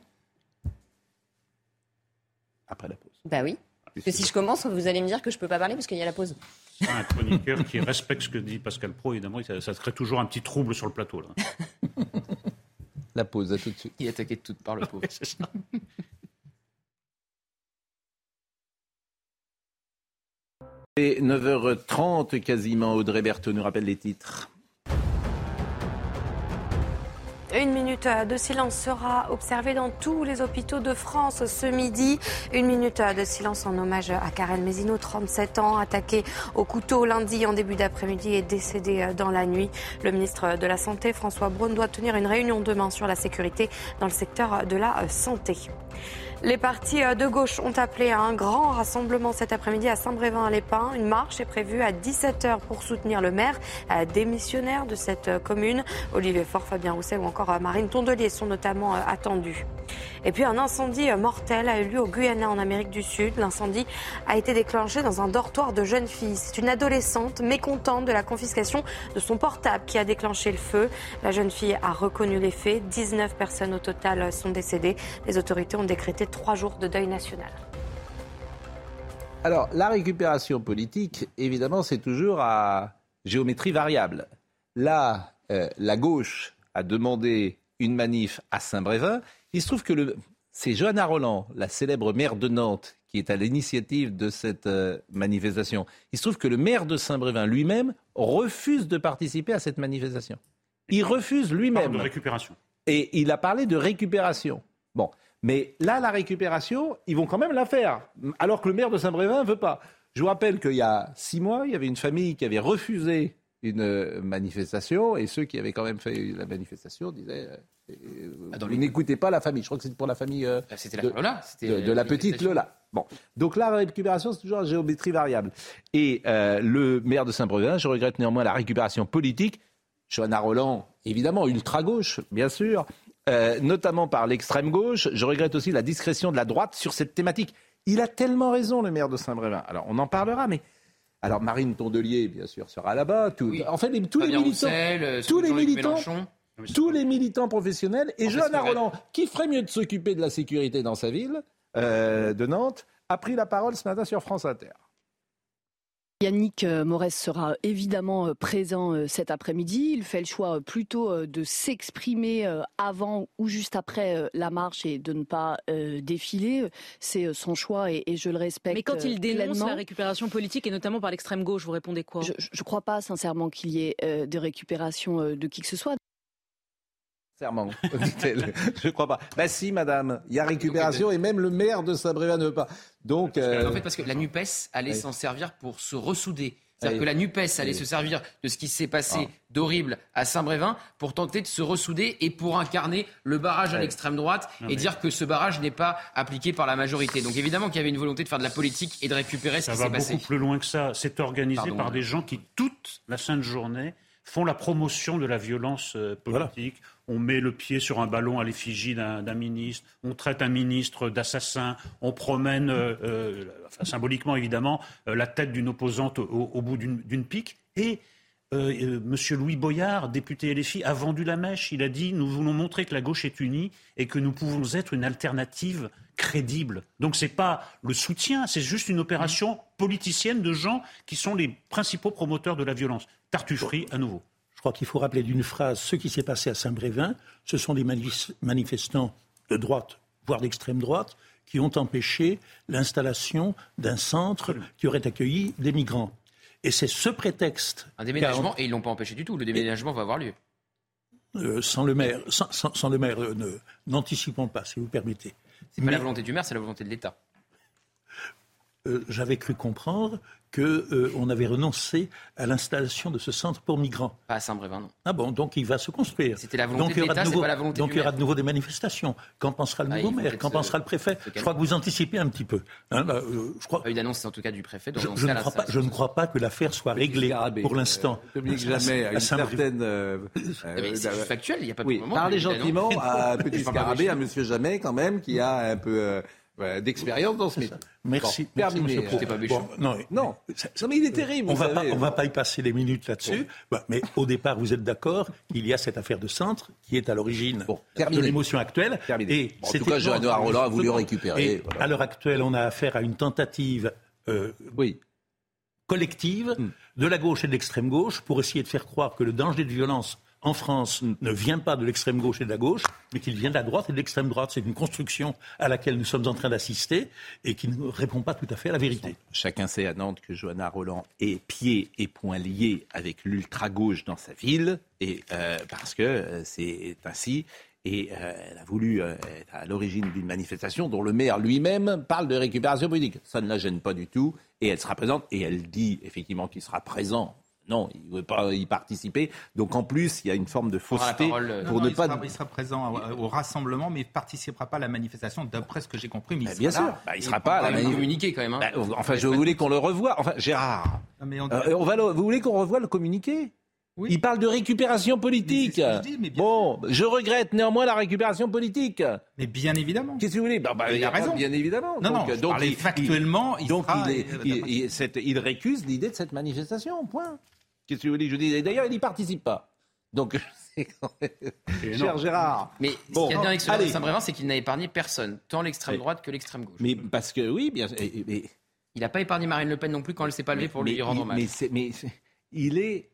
Après la pause. Bah oui. Parce que si je commence, vous allez me dire que je peux pas parler parce qu'il y a la pause. Un chroniqueur qui respecte ce que dit Pascal Pro, évidemment, ça, ça crée toujours un petit trouble sur le plateau. Là. La pause, à tout de suite. Il est attaqué de toutes par le pauvre. Et 9h30 quasiment, Audrey Berthaud nous rappelle les titres. Une minute de silence sera observée dans tous les hôpitaux de France ce midi. Une minute de silence en hommage à Karel Mézino, 37 ans, attaqué au couteau lundi en début d'après-midi et décédé dans la nuit. Le ministre de la Santé, François Braun, doit tenir une réunion demain sur la sécurité dans le secteur de la santé. Les partis euh, de gauche ont appelé à un grand rassemblement cet après-midi à Saint-Brévin-les-Pins. Une marche est prévue à 17h pour soutenir le maire euh, démissionnaire de cette euh, commune. Olivier Faure, Fabien Roussel ou encore Marine Tondelier sont notamment attendus. Et puis un incendie mortel a eu lieu au Guyana en Amérique du Sud. L'incendie a été déclenché dans un dortoir de jeunes filles. C'est une adolescente mécontente de la confiscation de son portable qui a déclenché le feu. La jeune fille a reconnu les faits. 19 personnes au total sont décédées. Les autorités ont décrété trois jours de deuil national. Alors, la récupération politique, évidemment, c'est toujours à géométrie variable. Là, euh, la gauche a demandé une manif à Saint-Brévin. Il se trouve que le... c'est Johanna Roland, la célèbre maire de Nantes, qui est à l'initiative de cette euh, manifestation. Il se trouve que le maire de Saint-Brévin lui-même refuse de participer à cette manifestation. Il refuse lui-même. De récupération. Et il a parlé de récupération. Bon, mais là, la récupération, ils vont quand même la faire, alors que le maire de Saint-Brévin ne veut pas. Je vous rappelle qu'il y a six mois, il y avait une famille qui avait refusé une euh, manifestation, et ceux qui avaient quand même fait la manifestation disaient euh, euh, ah, n'écoutez pas la famille. Je crois que c'était pour la famille ah, c'était la de, Lola. De, la petite Lola. Bon, donc là, la récupération, c'est toujours en géométrie variable. Et le maire de Saint-Brévin, je regrette néanmoins la récupération politique. Johanna Roland, évidemment, ultra-gauche, bien sûr, euh, notamment par l'extrême gauche. Je regrette aussi la discrétion de la droite sur cette thématique. Il a tellement raison, le maire de Saint-Brévin. Alors, on en parlera, mais alors Marine Tondelier, bien sûr, sera là-bas. En fait, tous, les militants, euh, tous les militants, tous les militants professionnels et Johanna Roland, qui ferait mieux de s'occuper de la sécurité dans sa ville euh, de Nantes, a pris la parole ce matin sur France Inter. Yannick euh, Morès sera évidemment euh, présent euh, cet après-midi. Il fait le choix plutôt de s'exprimer avant ou juste après la marche et de ne pas défiler. C'est son choix et, je le respecte. Mais quand il dénonce la récupération politique et notamment par l'extrême gauche, vous répondez quoi? Je ne crois pas sincèrement qu'il y ait de récupération de qui que ce soit. Serment, dit-elle. Je ne crois pas. Bah si, madame, il y a récupération et même le maire de Saint-Brévin ne veut pas. Donc, euh, En fait, parce que la NUPES allait s'en servir pour se ressouder. C'est-à-dire que la NUPES allait se servir de ce qui s'est passé ah. d'horrible à Saint-Brévin pour tenter de se ressouder et pour incarner le barrage à l'extrême droite et dire que ce barrage n'est pas appliqué par la majorité. Donc évidemment qu'il y avait une volonté de faire de la politique et de récupérer ce qui s'est passé. Ça va beaucoup plus loin que ça. C'est organisé par des gens qui, toute la sainte journée, font la promotion de la violence euh, politique. On met le pied sur un ballon à l'effigie d'un ministre, on traite un ministre d'assassin, on promène, euh, euh, symboliquement évidemment, la tête d'une opposante au, bout d'une pique. Et M. Louis Boyard, député LFI, a vendu la mèche. Il a dit Nous voulons montrer que la gauche est unie et que nous pouvons être une alternative crédible. Donc ce n'est pas le soutien, c'est juste une opération politicienne de gens qui sont les principaux promoteurs de la violence. Tartufferie à nouveau. Je crois qu'il faut rappeler d'une phrase ce qui s'est passé à Saint-Brévin. Ce sont des manifestants de droite, voire d'extrême droite, qui ont empêché l'installation d'un centre qui aurait accueilli des migrants. Et c'est ce prétexte. Un déménagement, et ils ne l'ont pas empêché du tout. Le déménagement va avoir lieu. Euh, sans le maire, sans, le maire, euh, n'anticipons pas, si vous permettez. C'est pas la volonté du maire, c'est la volonté de l'État. Euh, j'avais cru comprendre qu'on euh, avait renoncé à l'installation de ce centre pour migrants. Pas à Saint-Brévin, non. Ah bon, donc il va se construire. C'était la volonté de l'État, c'est pas la volonté Donc il y aura de nouveau des manifestations. Qu'en pensera le ah, nouveau maire Qu'en pensera le préfet Je crois que vous anticipez un petit peu. Hein, euh, je crois... Pas eu d'annonce en tout cas du préfet. Je, je, ne crois pas, je, ne crois pas, que l'affaire soit réglée pour l'instant. Dominique jamais à une certaine... c'est factuel, il n'y a pas de oui, Parlez gentiment à Petit Scarabée, à Monsieur Jamais quand même, qui a un peu d'expérience dans ce métier. Merci. Bon, terminé. pas méchant. non, non. mais il est terrible. On va pas, on va pas y passer les minutes là-dessus. Bah, mais au départ, vous êtes d'accord qu'il y a cette affaire de centre qui est à l'origine de l'émotion actuelle. Et en tout cas, Roland a voulu récupérer. À l'heure actuelle, on a affaire à une tentative. Euh, oui collective hmm. de la gauche et de l'extrême gauche pour essayer de faire croire que le danger de violence en France ne vient pas de l'extrême gauche et de la gauche, mais qu'il vient de la droite et de l'extrême droite. C'est une construction à laquelle nous sommes en train d'assister et qui ne répond pas tout à fait à la vérité. Chacun sait à Nantes que Johanna Roland est pieds et poings liés avec l'ultra-gauche dans sa ville, et, euh, parce que euh, c'est ainsi. Et euh, elle a voulu être à l'origine d'une manifestation dont le maire lui-même parle de récupération politique. Ça ne la gêne pas du tout. Et elle sera présente. Et elle dit effectivement qu'il sera présent. Non, il ne veut pas y participer. Donc en plus, il y a une forme de fausseté parole, pour Non, ne il pas. sera, il sera présent au, au rassemblement, mais il ne participera pas à la manifestation, d'après ce que j'ai compris. Mais il Bah, sera bien là. sûr, Bah, il sera pas à la manif- communiquer quand même. hein. Bah, enfin, je voulais qu'on le revoie. Enfin, Gérard, Non, mais on- euh, on va le- vous voulez qu'on revoie le communiqué? Oui. Il parle de récupération politique. Mais je dis, mais bon, je regrette néanmoins la récupération politique. mais bien évidemment. Qu'est-ce que vous voulez? Bah, bah, Mais il y a raison. Bien évidemment. Non, non, je parlais il- factuellement, il donc il, est- il- il- cette- il récuse l'idée de cette manifestation. Point. Qu'est-ce que vous voulez je dise? Et D'ailleurs, il n'y participe pas. Donc, cher Gérard. Mais Bon, ce qui est bien avec ce. Saint-Brévin, c'est qu'il n'a épargné personne, tant l'extrême droite que l'extrême gauche. Mais parce que oui, bien. et- Il n'a pas épargné Marine Le Pen non plus quand elle s'est pas levée pour lui mais- rendre hommage. Mais, mais il est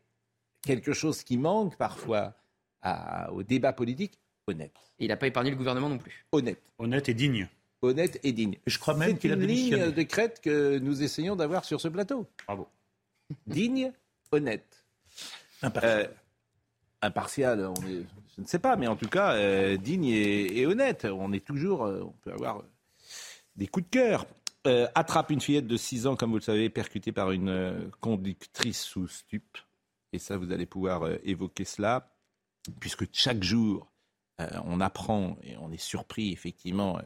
quelque chose qui manque parfois à- au débat politique honnête. Et il n'a pas épargné le gouvernement non plus. Honnête. Honnête et digne. Honnête et digne. Je crois même C'est qu'il a une ligne démissionné. de crête que nous essayons d'avoir sur ce plateau. Bravo. Digne, honnête. Impartial. Euh, impartial, on est, je ne sais pas, mais en tout cas, euh, digne et, et honnête. On est toujours, euh, on peut avoir euh, des coups de cœur. Euh, attrape une fillette de 6 ans, comme vous le savez, percutée par une conductrice sous stup. Et ça, vous allez pouvoir euh, évoquer cela, puisque chaque jour, euh, on apprend et on est surpris, effectivement, euh,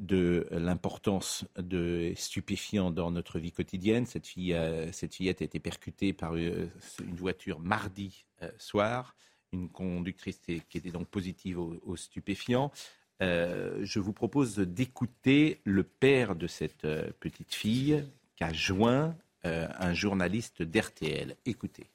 de l'importance de stupéfiants dans notre vie quotidienne. Cette, fille, cette fillette a été percutée par une voiture mardi soir, une conductrice qui était donc positive aux, stupéfiants. Je vous propose d'écouter le père de cette petite fille qu'a joint un journaliste d'RTL. Écoutez.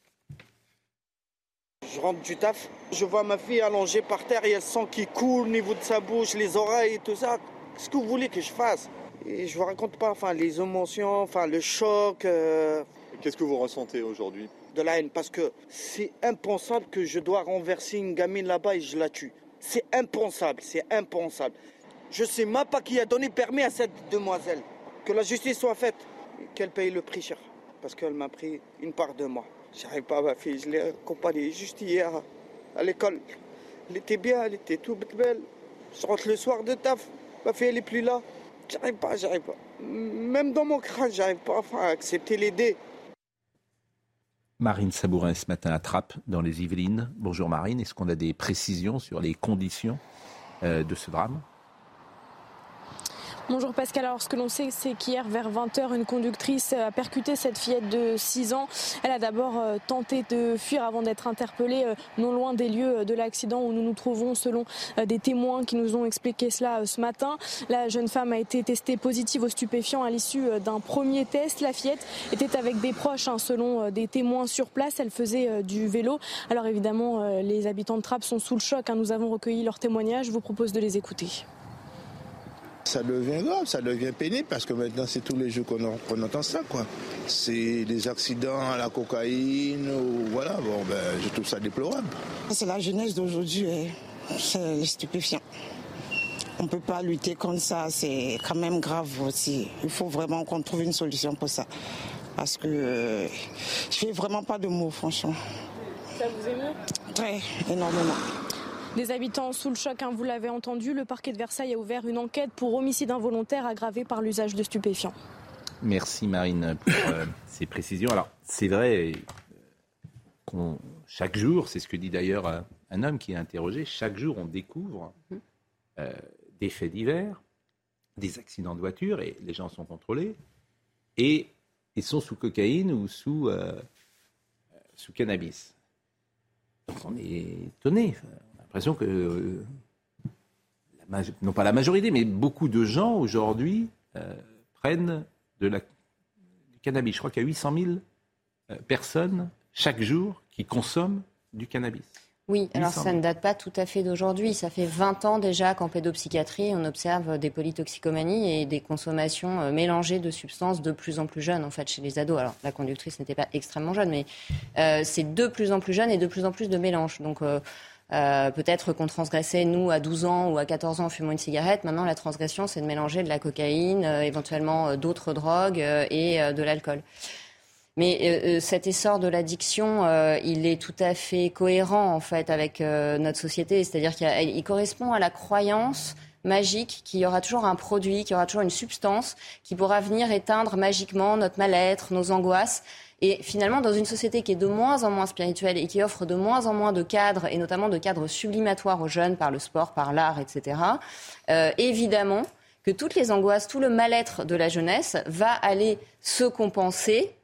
Je rentre du taf, je vois ma fille allongée par terre, il y a le sang qui coule au niveau de sa bouche, les oreilles et tout ça. Qu'est-ce que vous voulez que je fasse? Et je vous raconte pas, enfin les émotions, enfin le choc, euh, Qu'est-ce que vous ressentez aujourd'hui? de la haine, parce que c'est impensable que je dois renverser une gamine là-bas et je la tue. C'est impensable, c'est impensable. Je sais même pas qui a donné permis à cette demoiselle. Que la justice soit faite, et qu'elle paye le prix cher, parce qu'elle m'a pris une part de moi. J'arrive pas à ma fille, je l'ai accompagnée juste hier à l'école. Elle était bien, elle était toute belle. Je rentre le soir de taf, ma fille elle est plus là. J'arrive pas, j'arrive pas. Même dans mon crâne, j'arrive pas à accepter l'idée. Marine Sabourin ce matin à dans les Yvelines. Bonjour Marine, est-ce qu'on a des précisions sur les conditions euh, de ce drame? Bonjour Pascal, alors ce que l'on sait c'est qu'hier vers 20h une conductrice a percuté cette fillette de 6 ans. Elle a d'abord euh, tenté de fuir avant d'être interpellée euh, non loin des lieux de l'accident où nous nous trouvons selon euh, des témoins qui nous ont expliqué cela euh, ce matin. La jeune femme a été testée positive aux stupéfiants à l'issue euh, d'un premier test. La fillette était avec des proches hein, selon euh, des témoins sur place. Elle faisait euh, du vélo. Alors évidemment euh, les habitants de Trappes sont sous le choc. hein. Nous avons recueilli leurs témoignages. Je vous propose de les écouter. Ça devient grave, ça devient pénible parce que maintenant c'est tous les jours qu'on en- qu'on entend ça quoi. C'est des accidents à la cocaïne ou voilà, bon ben je trouve ça déplorable. C'est la jeunesse d'aujourd'hui, hein. c'est les stupéfiants. On ne peut pas lutter contre ça, c'est quand même grave aussi. Il faut vraiment qu'on trouve une solution pour ça. Parce que euh, je fais vraiment pas de mots, franchement. Ça vous émeut? Très, énormément. Des habitants sous le choc, hein, vous l'avez entendu, le parquet de Versailles a ouvert une enquête pour homicide involontaire aggravé par l'usage de stupéfiants. Merci Marine pour euh, ces précisions. Alors c'est vrai qu'on chaque jour, c'est ce que dit d'ailleurs un, un homme qui est interrogé, chaque jour on découvre euh, des faits divers, des accidents de voiture et les gens sont contrôlés et ils sont sous cocaïne ou sous, euh, sous cannabis. Donc on est étonné. L'impression que, euh, la non pas la majorité, mais beaucoup de gens aujourd'hui euh, prennent de la, du cannabis. Je crois qu'il y a 800 000 euh, personnes chaque jour qui consomment du cannabis. Oui, alors ça ne date pas tout à fait d'aujourd'hui. Ça fait 20 ans déjà qu'en pédopsychiatrie, on observe des polytoxicomanies et des consommations mélangées de substances de plus en plus jeunes, en fait, chez les ados. Alors, la conductrice n'était pas extrêmement jeune, mais euh, c'est de plus en plus jeune et de plus en plus de mélange. Donc, euh, peut-être qu'on transgressait, nous, à 12 ans ou à 14 ans en fumant une cigarette. Maintenant, la transgression, c'est de mélanger de la cocaïne, éventuellement d'autres drogues et de l'alcool. Mais euh, euh, cet essor de l'addiction, euh, il est tout à fait cohérent en fait avec notre société. C'est-à-dire qu'il correspond à la croyance magique qu'il y aura toujours un produit, qu'il y aura toujours une substance qui pourra venir éteindre magiquement notre mal-être, nos angoisses. Et finalement, dans une société qui est de moins en moins spirituelle et qui offre de moins en moins de cadres, et notamment de cadres sublimatoires aux jeunes par le sport, par l'art, etc., évidemment que toutes les angoisses, tout le mal-être de la jeunesse va aller se compenser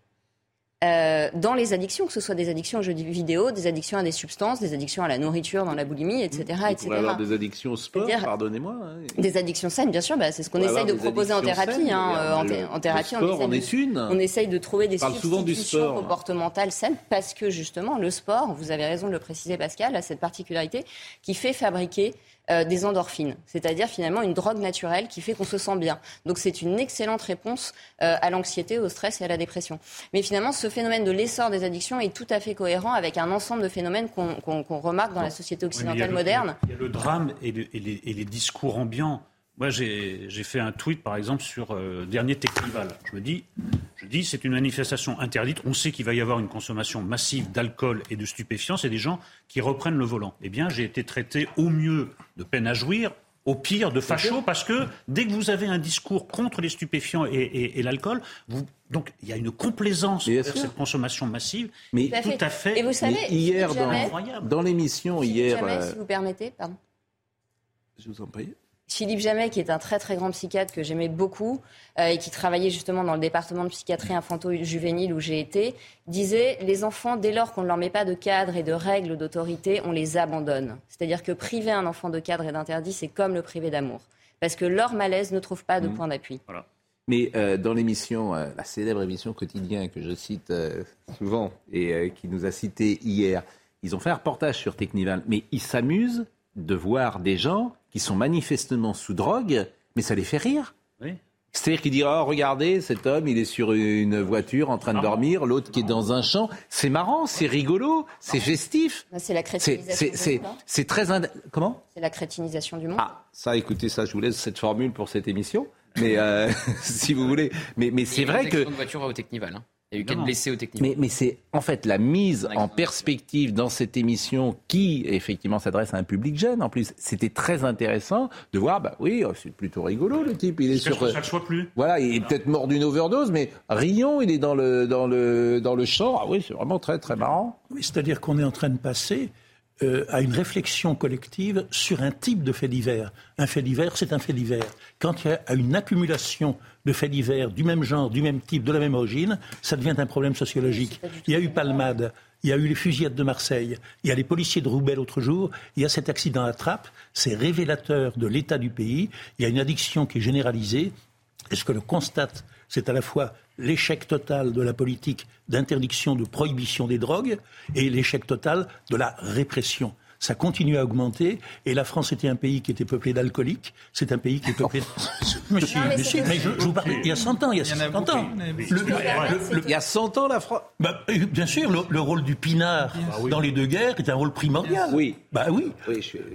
euh, dans les addictions, que ce soit des addictions aux jeux vidéo, des addictions à des substances, des addictions à la nourriture, dans la boulimie, etc. Mmh. etc. avoir des addictions au sport, pardonnez-moi. Hein. Des addictions saines, bien sûr, bah, c'est ce qu'on essaye de proposer en thérapie. Hein, euh, en, thérapie, on, essaye de, on essaye de trouver des substitutions comportementales saines parce que justement, le sport, vous avez raison de le préciser Pascal, a cette particularité qui fait fabriquer euh, des endorphines, c'est-à-dire finalement une drogue naturelle qui fait qu'on se sent bien. Donc c'est une excellente réponse euh, à l'anxiété, au stress et à la dépression. Mais finalement, ce phénomène de l'essor des addictions est tout à fait cohérent avec un ensemble de phénomènes qu'on remarque dans la société occidentale moderne. Il y a le drame et, les, discours ambiants. Moi, j'ai fait un tweet, par exemple, sur euh, dernier Technival. Je me dis, je dis, c'est une manifestation interdite. On sait qu'il va y avoir une consommation massive d'alcool et de stupéfiants. C'est des gens qui reprennent le volant. Eh bien, j'ai été traité au mieux de peine à jouir, au pire de facho, parce que dès que vous avez un discours contre les stupéfiants et, l'alcool, donc il y a une complaisance vers cette consommation massive, mais tout à fait. Et vous savez, hier dans, l'émission hier, jamais, si vous permettez, pardon. Je vous en prie. Philippe Jamet, qui est un très très grand psychiatre que j'aimais beaucoup euh, et qui travaillait justement dans le département de psychiatrie infanto-juvénile où j'ai été, disait les enfants, dès lors qu'on ne leur met pas de cadre et de règles d'autorité, on les abandonne. C'est-à-dire que priver un enfant de cadre et d'interdit, c'est comme le priver d'amour. Parce que leur malaise ne trouve pas de mmh. point d'appui. Mais euh, dans l'émission, euh, la célèbre émission quotidien que je cite souvent et qui nous a cité hier, ils ont fait un reportage sur Technival, mais ils s'amusent de voir des gens qui sont manifestement sous drogue, mais ça les fait rire. C'est-à-dire qu'ils disent Oh, regardez, cet homme, il est sur une voiture en train de dormir, l'autre qui est dans un champ. C'est marrant, c'est rigolo, c'est festif. C'est la crétinisation. C'est très. Comment? C'est la crétinisation du monde. Ah, ça, écoutez, ça, je vous laisse cette formule pour cette émission. Mais euh, si vous voulez. Mais, mais c'est vrai que. de voiture au Technival. Hein. Il y a eu quatre blessés au technique. Mais, mais c'est en fait la mise en perspective dans cette émission qui, effectivement, s'adresse à un public jeune. En plus, c'était très intéressant de voir, bah oui, oh, c'est plutôt rigolo le type. Il est sur. Ça plus. Voilà, il est peut-être mort d'une overdose, mais Rion, il est dans le, dans le, dans le champ. Ah oui, c'est vraiment très, très marrant. Oui, c'est-à-dire qu'on est en train de passer euh, à une réflexion collective sur un type de fait divers. Un fait divers, c'est un fait divers. Quand il y a une accumulation de faits divers du même genre, du même type, de la même origine, ça devient un problème sociologique. Il y a eu Palmade, il y a eu les fusillades de Marseille, il y a les policiers de Roubaix l'autre jour, il y a cet accident à Trappes, c'est révélateur de l'état du pays, il y a une addiction qui est généralisée, et ce que le constate, c'est à la fois l'échec total de la politique d'interdiction, de prohibition des drogues et l'échec total de la répression ça continue à augmenter. Et la France était un pays qui était peuplé d'alcooliques. C'est un pays qui est peuplé. mais, je, vous parle, il y a 100 ans, il y a 100 ans. il y a 100 ans, la France. Bah, euh, bien sûr, le, rôle du pinard ah dans les deux guerres est un rôle primordial. Oui. Bah oui.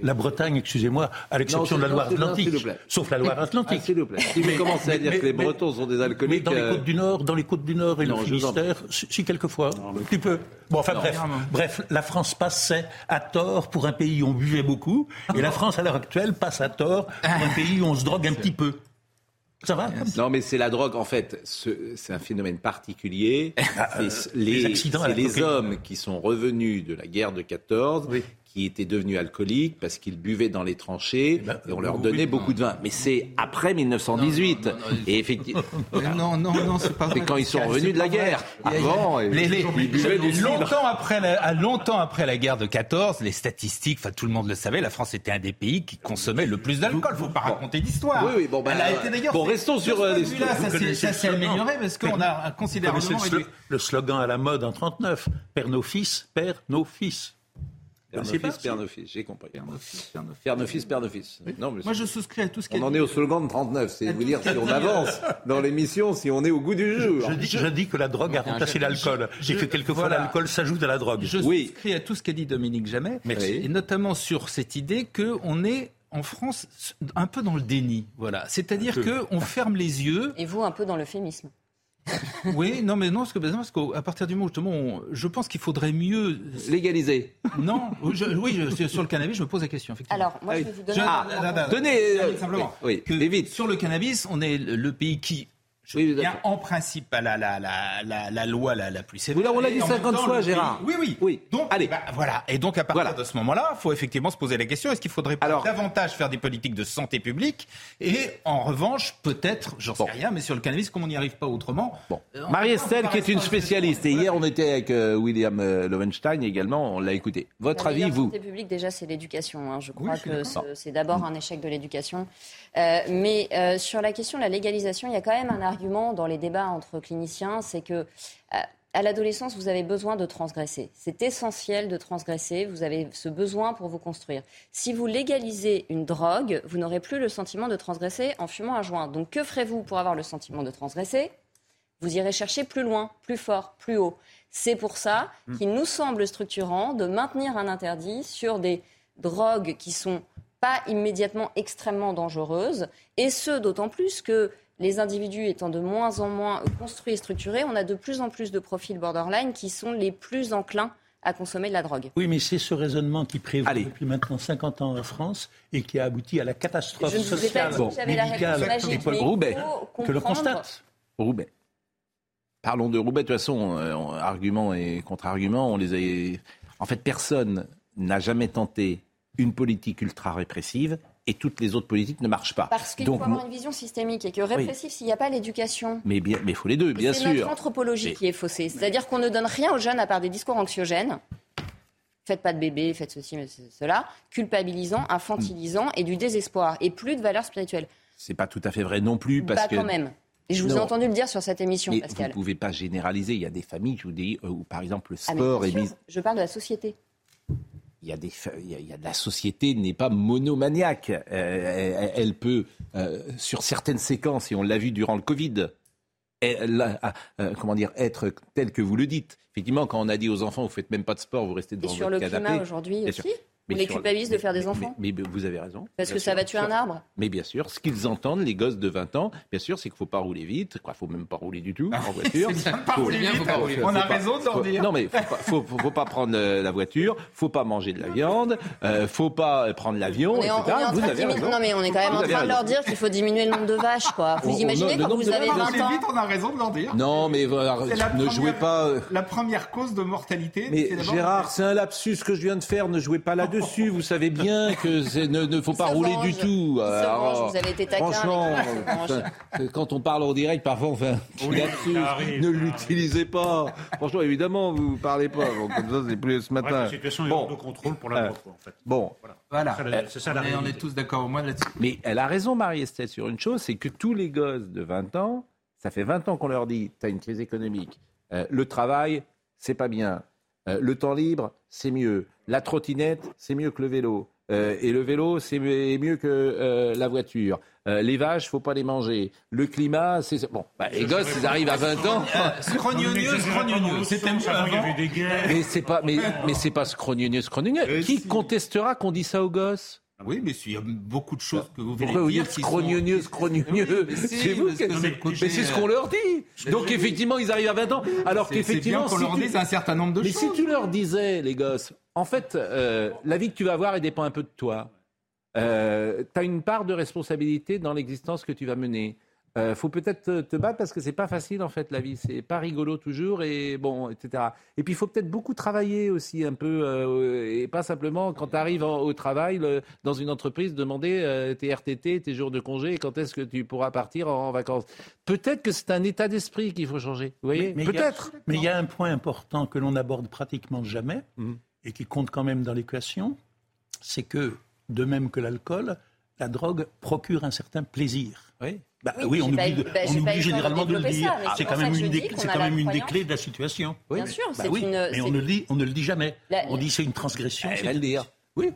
La Bretagne, excusez-moi, à l'exception de la Loire-Atlantique. Sauf la Loire-Atlantique. Ah, s'il vous plaît. Si vous commencez à dire que les Bretons sont des alcooliques. Mais dans les euh, côtes du Nord, dans les côtes du Nord et le Finistère, si, quelquefois, un petit peu. Bon, enfin bref, bref, la France passait à tort pour un pays où on buvait beaucoup, et la France à l'heure actuelle passe à tort pour un pays où on se drogue un petit peu. Ça va Non, mais c'est la drogue, en fait, c'est un phénomène particulier. Ah, euh, les, accidents c'est les hommes qui sont revenus de la guerre de 14, qui étaient devenus alcooliques parce qu'ils buvaient dans les tranchées eh ben, et on leur donnait beaucoup de vin. Mais c'est après 1918. et effectivement. Non, non, non, c'est pas C'est quand ils sont revenus de la guerre. Avant, ils buvaient longtemps après, la, longtemps après la guerre de 14, les statistiques, enfin tout le monde le savait, la France était un des pays qui consommait le plus d'alcool. Faut pas raconter d'histoire. Oui, oui, bon, ben, Elle a été d'ailleurs. Bon, restons sur euh, les. Ça s'est amélioré parce qu'on a considérablement. Le slogan à la mode en 39 Père nos fils, Père nos fils. Père Nofis, j'ai compris. Père Nofis, Père Nofis. Moi, je souscris à tout ce qui on en est au slogan de 39, c'est vous dire si on avance dans l'émission, si on est au goût du jour. Je dis, que la drogue a remplacé l'alcool et que quelquefois l'alcool s'ajoute à la drogue. Je souscris à tout ce qu'a dit Dominique Jamais, et notamment sur cette idée qu'on est en France un peu dans le déni. Voilà. C'est-à-dire qu'on ferme les yeux. Et vous, un peu dans l'euphémisme. Oui, non, mais non, parce que parce qu'à partir du moment où justement, on- je pense qu'il faudrait mieux légaliser. Non, je- oui, je- sur le cannabis, je me pose la question. Effectivement. Alors, moi, je vais vous donner Ah. Donnez, euh, simplement. oui, que Sur le cannabis, on est le le pays qui je viens en principe à la, la, la, la, la loi la, la plus sévère. On l'a dit en même 50 temps, fois, le Gérard. Oui, oui. Oui. Donc, Allez. bah, voilà. Et donc, à partir de ce moment-là, il faut effectivement se poser la question est-ce qu'il faudrait pas davantage faire des politiques de santé publique Et en revanche, peut-être, j'en sais rien, mais sur le cannabis, comme on n'y arrive pas autrement. Bon. euh, Marie-Estelle, qui est une spécialiste, et hier on était avec euh, William euh, Lowenstein également, on l'a écouté. Votre La avis, vous santé publique, déjà, c'est l'éducation. hein. Je crois je suis que c'est d'abord un échec de l'éducation. Euh, mais euh, sur la question de la légalisation, il y a quand même un argument dans les débats entre cliniciens, c'est que euh, à l'adolescence, vous avez besoin de transgresser. C'est essentiel de transgresser. Vous avez ce besoin pour vous construire. Si vous légalisez une drogue, vous n'aurez plus le sentiment de transgresser en fumant un joint. Donc, que ferez-vous pour avoir le sentiment de transgresser? Vous irez chercher plus loin, plus fort, plus haut. C'est pour ça Mm. qu'il nous semble structurant de maintenir un interdit sur des drogues qui sont pas immédiatement extrêmement dangereuses, et ce d'autant plus que les individus étant de moins en moins construits et structurés, on a de plus en plus de profils borderline qui sont les plus enclins à consommer de la drogue. Oui, mais c'est ce raisonnement qui prévaut depuis maintenant 50 ans en France et qui a abouti à la catastrophe Je sociale, la médicale magique, Roubaix. faut Que le comprendre- constate. Roubaix. Parlons de Roubaix. De toute façon, euh, et contre-arguments, on les a. En fait, personne n'a jamais tenté une politique ultra répressive et toutes les autres politiques ne marchent pas. Parce qu'il faut avoir une vision systémique et que répressif, s'il n'y a pas l'éducation, mais bien, mais il faut les deux, bien c'est sûr. notre anthropologie Mais- qui est faussée. C'est-à-dire qu'on ne donne rien aux jeunes à part des discours anxiogènes. Faites pas de bébé, faites ceci, mais cela, culpabilisant, infantilisant et du désespoir et plus de valeurs spirituelles. C'est pas tout à fait vrai non plus parce Bah que. quand même. Et je vous ai entendu le dire sur cette émission, Mais Pascal. vous pouvez pas généraliser. Il y a des familles, je vous dis, euh, où par exemple le Ah, mais sport est mis. Je parle de la société. Il y a des il y la société n'est pas monomaniaque. Euh, elle, elle peut euh, sur certaines séquences et on l'a vu durant le Covid. elle euh, comment dire être telle que vous le dites. Effectivement, quand on a dit aux enfants, vous faites même pas de sport, vous restez Et devant sur votre le canapé. climat aujourd'hui aussi, sûr. On Mais les culpabilise de faire des mais- enfants. Mais, mais vous avez raison. Parce Bien que ça va tuer un arbre. Mais bien sûr, ce qu'ils entendent, les gosses de 20 ans, bien sûr, c'est qu'il faut pas rouler vite. Il faut même pas rouler du tout en voiture. c'est bien de pas Faut- rouler vite. faut pas rouler- On a pas- raison de leur dire. Non mais faut pas, faut, faut- faut pas prendre euh, la voiture, faut pas manger de la viande, euh, faut pas euh, prendre l'avion, etc. on vous avez raison. Non mais on est quand même Vous en train de leur dire qu'il faut diminuer le nombre de vaches, quoi. Vous On- on- imaginez quand vous avez vaches, 20 C'est ans vite, on a raison de leur dire. Non mais ne jouez pas. La première cause de mortalité. Mais Gérard, c'est un lapsus que je viens de faire. Ne jouez pas là-dessus. Vous savez bien que c'est- ne, ne faut pas se rouler du tout. Il se Alors. Vous avez été taquin Franchement, avec euh, quand on parle en direct, parfois on fait un petit Oui, lapsus. ça arrive, Ne l'utilisez pas. Franchement, évidemment, vous parlez pas. Donc, comme ça, c'est plus ce Bref, matin. la situation est Bon. hors de contrôle pour la Euh, en fait. Bon, Voilà. C'est ça la- c'est ça la on, est, on est tous d'accord au moins là-dessus. mais elle a raison, Marie-Estelle, sur une chose, c'est que tous les gosses de 20 ans, ça fait 20 ans qu'on leur dit, tu as une crise économique, Euh, le travail, c'est pas bien, Euh, le temps libre, c'est mieux, la trottinette, c'est mieux que le vélo, Euh, et le vélo, c'est mieux, que euh, la voiture. Euh, les vaches, faut pas les manger. Le climat, c'est... Bon, bah, les gosses, ils arrivent à 20 ans... Scrognonieux, scrognonieux. C'était. Mais c'est pas, mais, mais c'est pas scrognonieux, scrognonieux. Qui si. contestera qu'on dit ça aux gosses? Oui, mais il y a beaucoup de choses que vous venez Pourquoi vous dites mais si, C'est vous qui Mais c'est ce qu'on euh, leur dit. Donc effectivement, ils arrivent à 20 ans. Alors qu'effectivement, si leur dise un certain nombre de mais choses. si tu leur disais, les gosses, en fait, euh, la vie que tu vas avoir, elle dépend un peu de toi. Euh, tu as une part de responsabilité dans l'existence que tu vas mener. Euh, faut peut-être te, te battre parce que c'est pas facile en fait la vie, c'est pas rigolo toujours et bon etc. Et puis il faut peut-être beaucoup travailler aussi un peu euh, et pas simplement quand tu arrives au travail le- dans une entreprise demander euh, tes RTT, tes jours de congé, et quand est-ce que tu pourras partir en, en vacances. Peut-être que c'est un état d'esprit qu'il faut changer. Vous voyez? Mais il y a- Peut-être. Mais il y a un point important que l'on aborde pratiquement jamais Mhm. et qui compte quand même dans l'équation, c'est que, de même que l'alcool, la drogue procure un certain plaisir. Oui. Bah, Oui, oui, on oublie, de- bah, on oublie de généralement de le dire. c'est quand même une des, quand même une clés de la situation. Bien sûr, Bah oui, une- Mais on ne le dit, on ne le dit jamais. La- On dit c'est une transgression. Eh, Elle va le dire. Oui.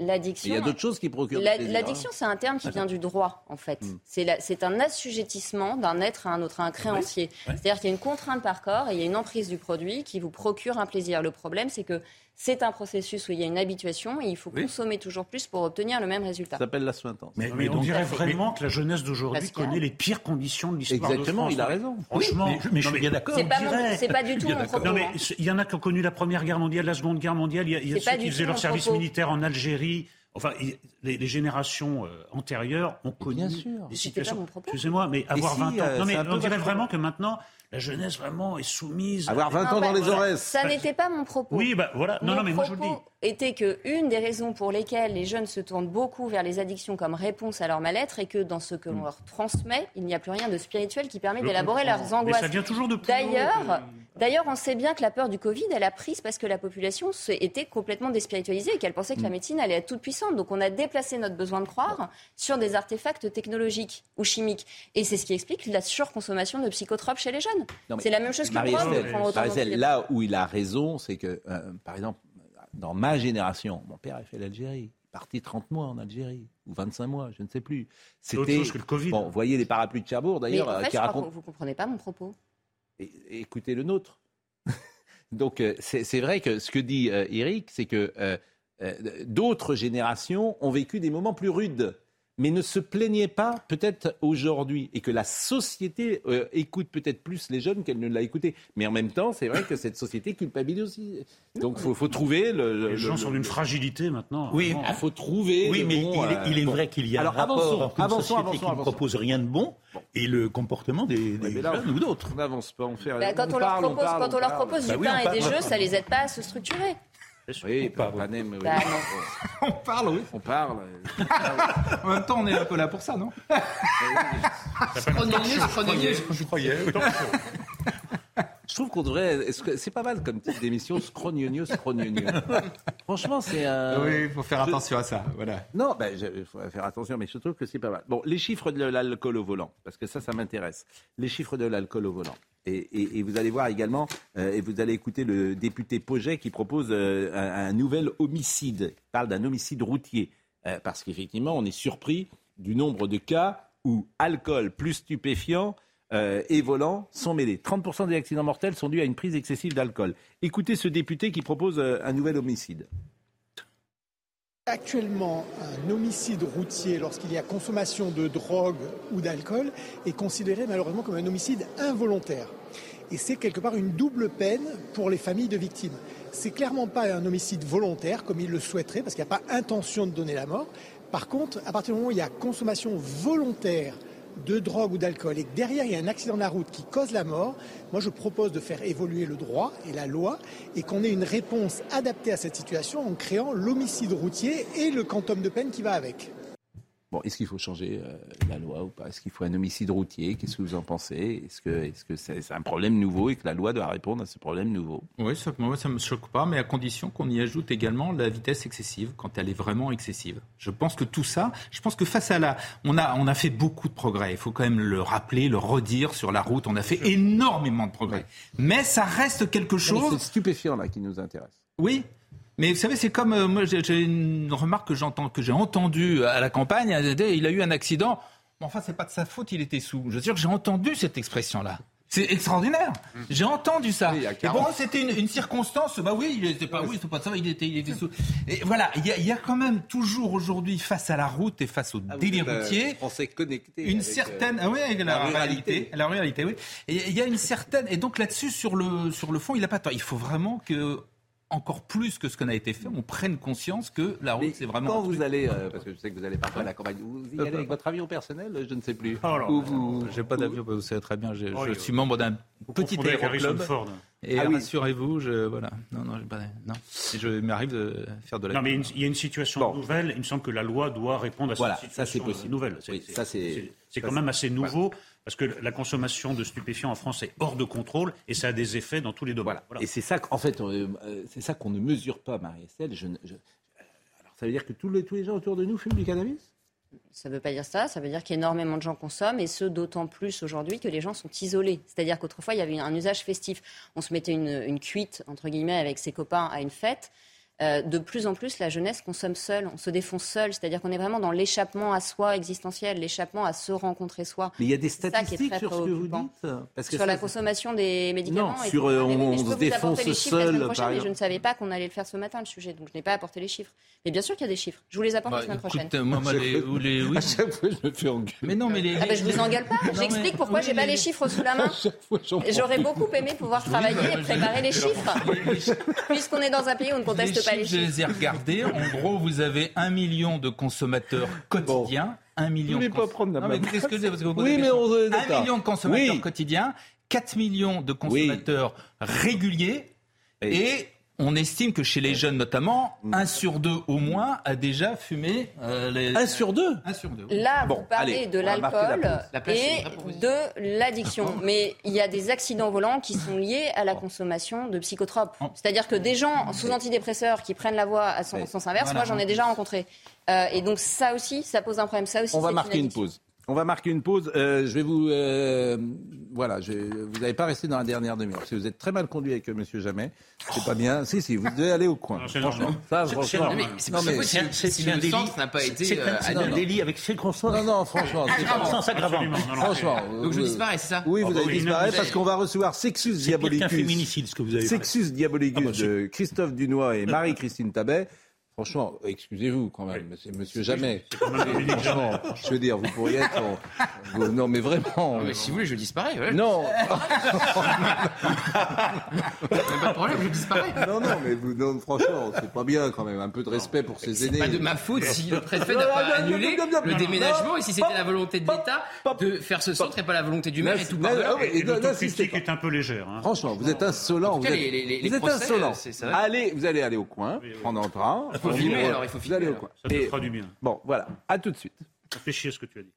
L'addiction. Il y a d'autres choses qui procurent L'addiction, c'est un terme qui vient du droit, en fait. C'est la- C'est un assujettissement d'un être à un autre, à un créancier. C'est-à-dire qu'il y a une contrainte par corps et il y a une emprise du produit qui vous procure un plaisir. Le problème, c'est que c'est un processus où il y a une habituation et il faut consommer toujours plus pour obtenir le même résultat. Ça s'appelle la sointance. Mais, on dirait vraiment que la jeunesse d'aujourd'hui connaît les pires conditions de l'histoire Exactement, de France. il a raison. Franchement, Oui, mais- mais je non, suis bien d'accord. C'est pas dirait- pas du tout mon propos, Non, hein. mais il y en a qui ont connu la Première Guerre mondiale, la Seconde Guerre mondiale. Il y a, il y a C'est pas ceux qui faisaient leur service propos. militaire en Algérie. Enfin, les, les générations euh, antérieures ont connu des situations. mon propos. Excusez-moi, mais avoir si, 20 ans. euh, non, mais on dirait vraiment que maintenant, la jeunesse vraiment est soumise. à- Avoir 20 Non, ans dans les oreilles. Ça n'était pas mon propos. Oui, bah voilà. Non, Mon non, mais moi je vous le dis. Était que une des raisons pour lesquelles les jeunes se tournent beaucoup vers les addictions comme réponse à leur mal-être est que dans ce que l'on leur transmet, il n'y a plus rien de spirituel qui permet d'élaborer leurs Mais angoisses. ça vient toujours de D'ailleurs, d'ailleurs, on sait bien que la peur du Covid, elle a prise parce que la population était complètement déspiritualisée et qu'elle pensait que la médecine allait être toute puissante. Donc on a déplacé notre besoin de croire sur des artefacts technologiques ou chimiques. Et c'est ce qui explique la surconsommation de psychotropes chez les jeunes. C'est la même chose de Marie-Estelle, là où il a raison, c'est que, euh, par exemple, dans ma génération, mon père a fait l'Algérie. Il est parti 30 mois en Algérie, ou 25 mois, je ne sais plus. Autre chose que le Covid. Bon, vous voyez les parapluies de Cherbourg, d'ailleurs, en euh, fait, qui racontent. vous ne comprenez pas mon propos. Écoutez le nôtre. Donc, euh, c'est c'est vrai que ce que dit euh, Eric, c'est que euh, euh, d'autres générations ont vécu des moments plus rudes, mais ne se plaignez pas peut-être aujourd'hui, et que la société euh, écoute peut-être plus les jeunes qu'elle ne l'a écouté. Mais en même temps, c'est vrai que cette société culpabilise aussi. Donc, il faut, faut trouver le. le- Les gens le- sont d'une fragilité maintenant. Oui. Il faut trouver. Oui, le mais bon, il, est, il est euh, bon. vrai qu'il y a Alors, un rapport avançons, entre une avançons, société avançons, qui ne propose rien de bon et le comportement des, des là, jeunes ou d'autres. On n'avance pas, on fait. Bah, quand on, leur parle, propose, parle, quand on leur propose Bah du pain on et des jeux, ça les aide pas à se structurer. Oui, pas, pas même, oui. Bah, On parle, oui. On parle. En même temps, on est un peu là pour ça, non? Je croyais. Je trouve qu'on devrait. C'est pas mal comme type d'émission, scrognonieux, scrognonieux. Franchement, c'est un. Oui, il faut faire attention à ça. Voilà. Non, ben, il faut faire attention, mais je trouve que c'est pas mal. Bon, les chiffres de l'alcool au volant, parce que ça, ça m'intéresse. Les chiffres de l'alcool au volant. Et, et- et vous allez voir également, euh, et vous allez écouter le député Poget qui propose euh, un, un nouvel homicide. Il parle d'un homicide routier. Euh, parce qu'effectivement, on est surpris du nombre de cas où alcool plus stupéfiant euh, et volant sont mêlés. 30% des accidents mortels sont dus à une prise excessive d'alcool. Écoutez ce député qui propose euh, un nouvel homicide. Actuellement, un homicide routier, lorsqu'il y a consommation de drogue ou d'alcool, est considéré malheureusement comme un homicide involontaire. Et c'est quelque part une double peine pour les familles de victimes. C'est clairement pas un homicide volontaire comme ils le souhaiteraient, parce qu'il n'y a pas intention de donner la mort. Par contre, à partir du moment où il y a consommation volontaire de drogue ou d'alcool et que derrière il y a un accident de la route qui cause la mort, moi je propose de faire évoluer le droit et la loi et qu'on ait une réponse adaptée à cette situation en créant l'homicide routier et le quantum de peine qui va avec. Bon, est-ce qu'il faut changer euh, la loi ou pas? Est-ce qu'il faut un homicide routier? Qu'est-ce que vous en pensez? Est-ce que est-ce que c'est c'est un problème nouveau et que la loi doit répondre à ce problème nouveau? Oui, ça, moi, ça ne me choque pas, mais à condition qu'on y ajoute également la vitesse excessive, quand elle est vraiment excessive. Je pense que tout ça, je pense que face à la... On a, on a fait beaucoup de progrès, il faut quand même le rappeler, le redire sur la route, on a fait énormément de progrès. Mais ça reste quelque Non, mais chose... C'est stupéfiant là qui nous intéresse. Oui. Mais vous savez, c'est comme euh, moi, j'ai une remarque que j'entends, que j'ai entendue à la campagne. Il a eu un accident. Enfin, c'est pas de sa faute, il était sous. Je veux dire que j'ai entendu cette expression-là. C'est extraordinaire. J'ai entendu ça. a et 40. bon, c'était une, une circonstance. Bah oui, il était pas, oui, c'est pas ça. Il était, il était sous. Et voilà, il y a, il y a quand même toujours aujourd'hui face à la route et face au délit routier. Français connecté. Une euh, certaine, ah oui, avec la, la ruralité. la ruralité, oui. Et il y a une certaine, et donc là-dessus, sur le, sur le fond, il n'a pas tort. Il faut vraiment que, encore plus que ce qu'on a été fait, on prenne conscience que la route, c'est vraiment. quand vous truc- allez, euh, parce que je sais que vous allez parfois à la campagne, vous y allez avec votre avion personnel, je ne sais plus. Oh Ou vous- J'ai pas d'avion, vous savez très bien. Oh, je suis membre d'un petit aéroclub. Et Ah oui. rassurez-vous, je voilà. Non, non, j'ai pas. Non. Et je m'arrive de faire de la. Non, mais il y a une- situation nouvelle. Il me semble que la loi doit répondre à Voilà, cette ça, c'est situation possible. nouvelle. Oui, ça, c'est- c'est ça, quand même c'est- assez nouveau parce que la consommation de stupéfiants en France est hors de contrôle et ça a des effets dans tous les domaines. Voilà. Et c'est ça qu'en fait, euh, euh, c'est ça qu'on ne mesure pas, Marie-Estelle. Je, je- alors, ça veut dire que tous les, tous les gens autour de nous fument du cannabis? Ça ne veut pas dire ça, ça veut dire qu'énormément de gens consomment, et ce d'autant plus aujourd'hui que les gens sont isolés. C'est-à-dire qu'autrefois, il y avait un usage festif. On se mettait une, une cuite, entre guillemets, avec ses copains à une fête. Euh, de plus en plus, la jeunesse consomme seule, on se défonce seul, c'est-à-dire qu'on est vraiment dans l'échappement à soi existentiel, l'échappement à se rencontrer soi. Mais il y a des statistiques sur ce que vous dites parce que Sur la consommation des médicaments Non, sur euh, on, se défonce seul, par je ne savais pas qu'on allait le faire ce matin, le sujet, donc je n'ai pas apporté les chiffres. Mais bien sûr qu'il y a des chiffres. Je vous les apporte la bah, semaine prochaine. Moi, les, oui. À chaque fois, je me fais engueuler. Mais non, mais les. Ah ben, je vous engueule pas. J'explique pourquoi j'ai pas les chiffres sous la main. J'aurais beaucoup aimé pouvoir travailler et préparer les chiffres. Puisqu'on est dans un pays où on ne conteste pas les chiffres. Regardez, en gros, vous avez un million de consommateurs quotidiens. Un million. de pas prendre la non, mais Oui, mais on Un million de consommateurs quotidiens, 4 millions de consommateurs réguliers et on estime que chez les jeunes notamment, un sur deux au moins a déjà fumé. Euh, les... Un sur deux Un sur deux. Là, vous parlez de l'alcool et de l'addiction. Mais il y a des accidents volants qui sont liés à la consommation de psychotropes. C'est-à-dire que des gens sous antidépresseurs qui prennent la voie à son sens inverse, moi j'en ai déjà rencontré. Euh, et donc ça aussi, ça pose un problème. Ça aussi, on va marquer une pause. On va marquer une pause. Euh, je vais vous. Euh, voilà, je, vous n'avez pas resté dans la dernière demi-heure. Si vous êtes très mal conduit avec M. Jamais, c'est pas bien. Si, si, vous devez aller au coin. franchement. Ça, franchement. C'est un délit. n'a pas été. C'est un délit avec circonstances. Non, non, franchement. Circonstances aggravantes. Franchement. Donc je disparais, c'est ça Oui, vous allez disparaître parce qu'on va recevoir Sexus Diabolicus. C'est un féminicide, ce que vous avez Sexus Diabolicus ah, bah, de Christophe Dunois et Marie-Christine Tabet. Franchement, excusez-vous quand même, c'est Monsieur Jamais. Franchement, je veux dire, vous pourriez être. Non, mais vraiment. mais si vous voulez, je disparais. Ouais. Non. pas de problème, je disparais. Non, non, mais vous, non, franchement, c'est pas bien quand même. Un peu de respect pour ces aînés. C'est pas de ma faute si le préfet n'a pas annulé le déménagement et si c'était la volonté de l'État de faire ce centre et pas la volonté du maire et tout par L'autocritique est un peu légère. Hein. Franchement, vous êtes insolent. Vous êtes insolent. Allez, vous allez aller au coin, prendre un train faut filmer, alors il faut filmer. Aller au coin. Ça te fera du bien. Bon, voilà. À tout de suite. Ça fait chier ce que tu as dit.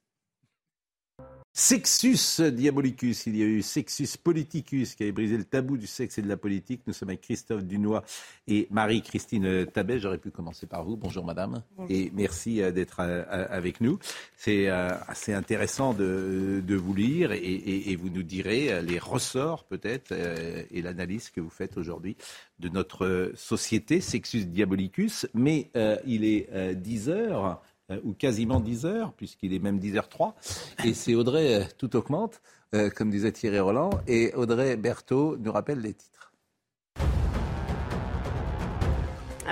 Sexus Diabolicus, il y a eu Sexus Politicus qui avait brisé le tabou du sexe et de la politique. Nous sommes avec Christophe Dunois et Marie-Christine Tabet. J'aurais pu commencer par vous. Bonjour madame et merci euh, d'être euh, avec nous. C'est euh, assez intéressant de, vous lire et, vous nous direz les ressorts peut-être et l'analyse que vous faites aujourd'hui de notre société Sexus Diabolicus. Mais il est 10 heures. Euh, ou quasiment 10 heures, puisqu'il est même 10h03. Et c'est Audrey euh, Tout augmente, euh, comme disait Thierry Roland. Et Audrey Berthaud nous rappelle les titres.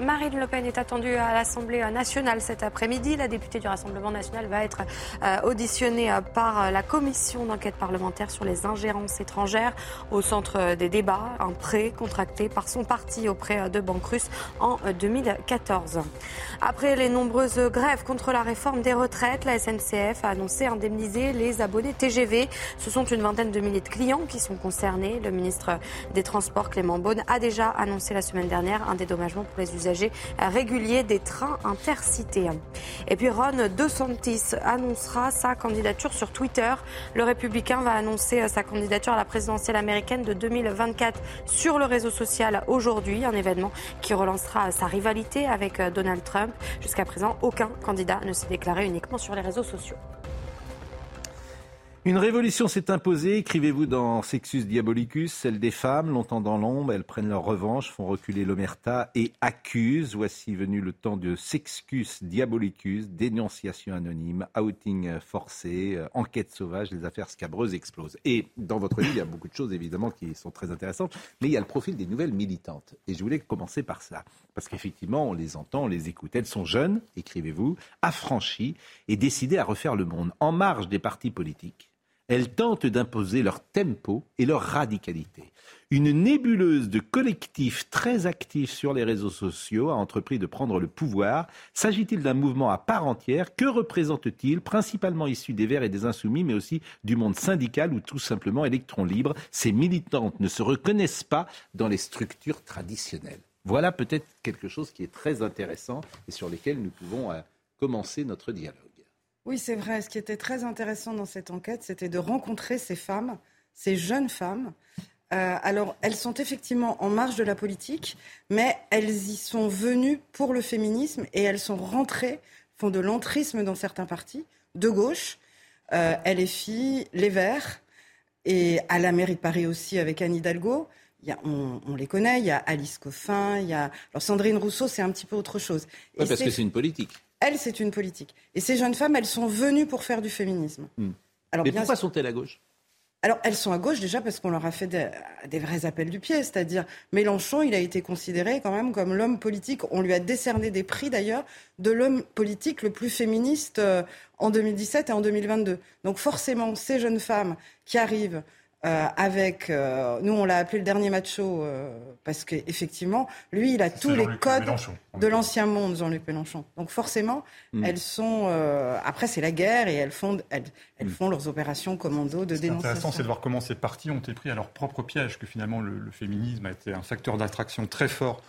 Marine Le Pen est attendue à l'Assemblée nationale cet après-midi. La députée du Rassemblement national va être euh, auditionnée euh, par la commission d'enquête parlementaire sur les ingérences étrangères au centre des débats, un prêt contracté par son parti auprès de banques russes en 2014. Après les nombreuses grèves contre la réforme des retraites, la SNCF a annoncé indemniser les abonnés TGV. Ce sont une vingtaine de milliers de clients qui sont concernés. Le ministre des Transports, Clément Beaune, a déjà annoncé la semaine dernière un dédommagement pour les usagers usagers des trains intercités. Et puis Ron DeSantis annoncera sa candidature sur Twitter. Le républicain va annoncer sa candidature à la présidentielle américaine de 2024 sur le réseau social aujourd'hui, un événement qui relancera sa rivalité avec Donald Trump. Jusqu'à présent, aucun candidat ne s'est déclaré uniquement sur les réseaux sociaux. Une révolution s'est imposée, écrivez-vous dans Sexus Diabolicus, celle des femmes, longtemps dans l'ombre, elles prennent leur revanche, font reculer l'omerta et accusent. Voici venu le temps de Sexcus Diabolicus, dénonciation anonyme, outing forcé, euh, enquête sauvage, les affaires scabreuses explosent. Et dans votre livre, il y a beaucoup de choses évidemment qui sont très intéressantes, mais il y a le profil des nouvelles militantes. Et je voulais commencer par ça, parce qu'effectivement, on les entend, on les écoute. Elles sont jeunes, écrivez-vous, affranchies et décidées à refaire le monde en marge des partis politiques elles tentent d'imposer leur tempo et leur radicalité. Une nébuleuse de collectifs très actifs sur les réseaux sociaux a entrepris de prendre le pouvoir. S'agit-il d'un mouvement à part entière? Que représente-t-il? Principalement issu des Verts et des Insoumis, mais aussi du monde syndical ou tout simplement électrons libres. Ces militantes ne se reconnaissent pas dans les structures traditionnelles. Voilà peut-être quelque chose qui est très intéressant et sur lequel nous pouvons euh, commencer notre dialogue. Oui, c'est vrai. Ce qui était très intéressant dans cette enquête, c'était de rencontrer ces femmes, ces jeunes femmes. Euh, alors, elles sont effectivement en marge de la politique, mais elles y sont venues pour le féminisme et elles sont rentrées font de l'entrisme dans certains partis, de gauche, euh, LFI, Les Verts, et à la mairie de Paris aussi avec Anne Hidalgo. Il y a, on, on, les connaît, il y a Alice Coffin, il y a... Alors Sandrine Rousseau, c'est un petit peu autre chose. Oui, parce que c'est une politique. Elle, c'est une politique. Et ces jeunes femmes, elles sont venues pour faire du féminisme. Hmm. Alors, Mais pourquoi sont-elles à gauche? Alors, elles sont à gauche déjà parce qu'on leur a fait des, des, vrais appels du pied. C'est-à-dire, Mélenchon, il a été considéré quand même comme l'homme politique. On lui a décerné des prix d'ailleurs de l'homme politique le plus féministe euh, en 2017 et en 2022. Donc, forcément, ces jeunes femmes qui arrivent euh, avec, euh, nous on l'a appelé le dernier macho euh, parce qu'effectivement, lui, il a tous les codes de l'ancien monde, Jean-Luc Mélenchon. Donc forcément, mm. elles sont, euh, après c'est la guerre et elles font, elles, elles mm. font leurs opérations commando de dénonciation. intéressant, c'est de voir comment ces partis ont été pris à leur propre piège, que finalement le, le féminisme a été un facteur d'attraction très fort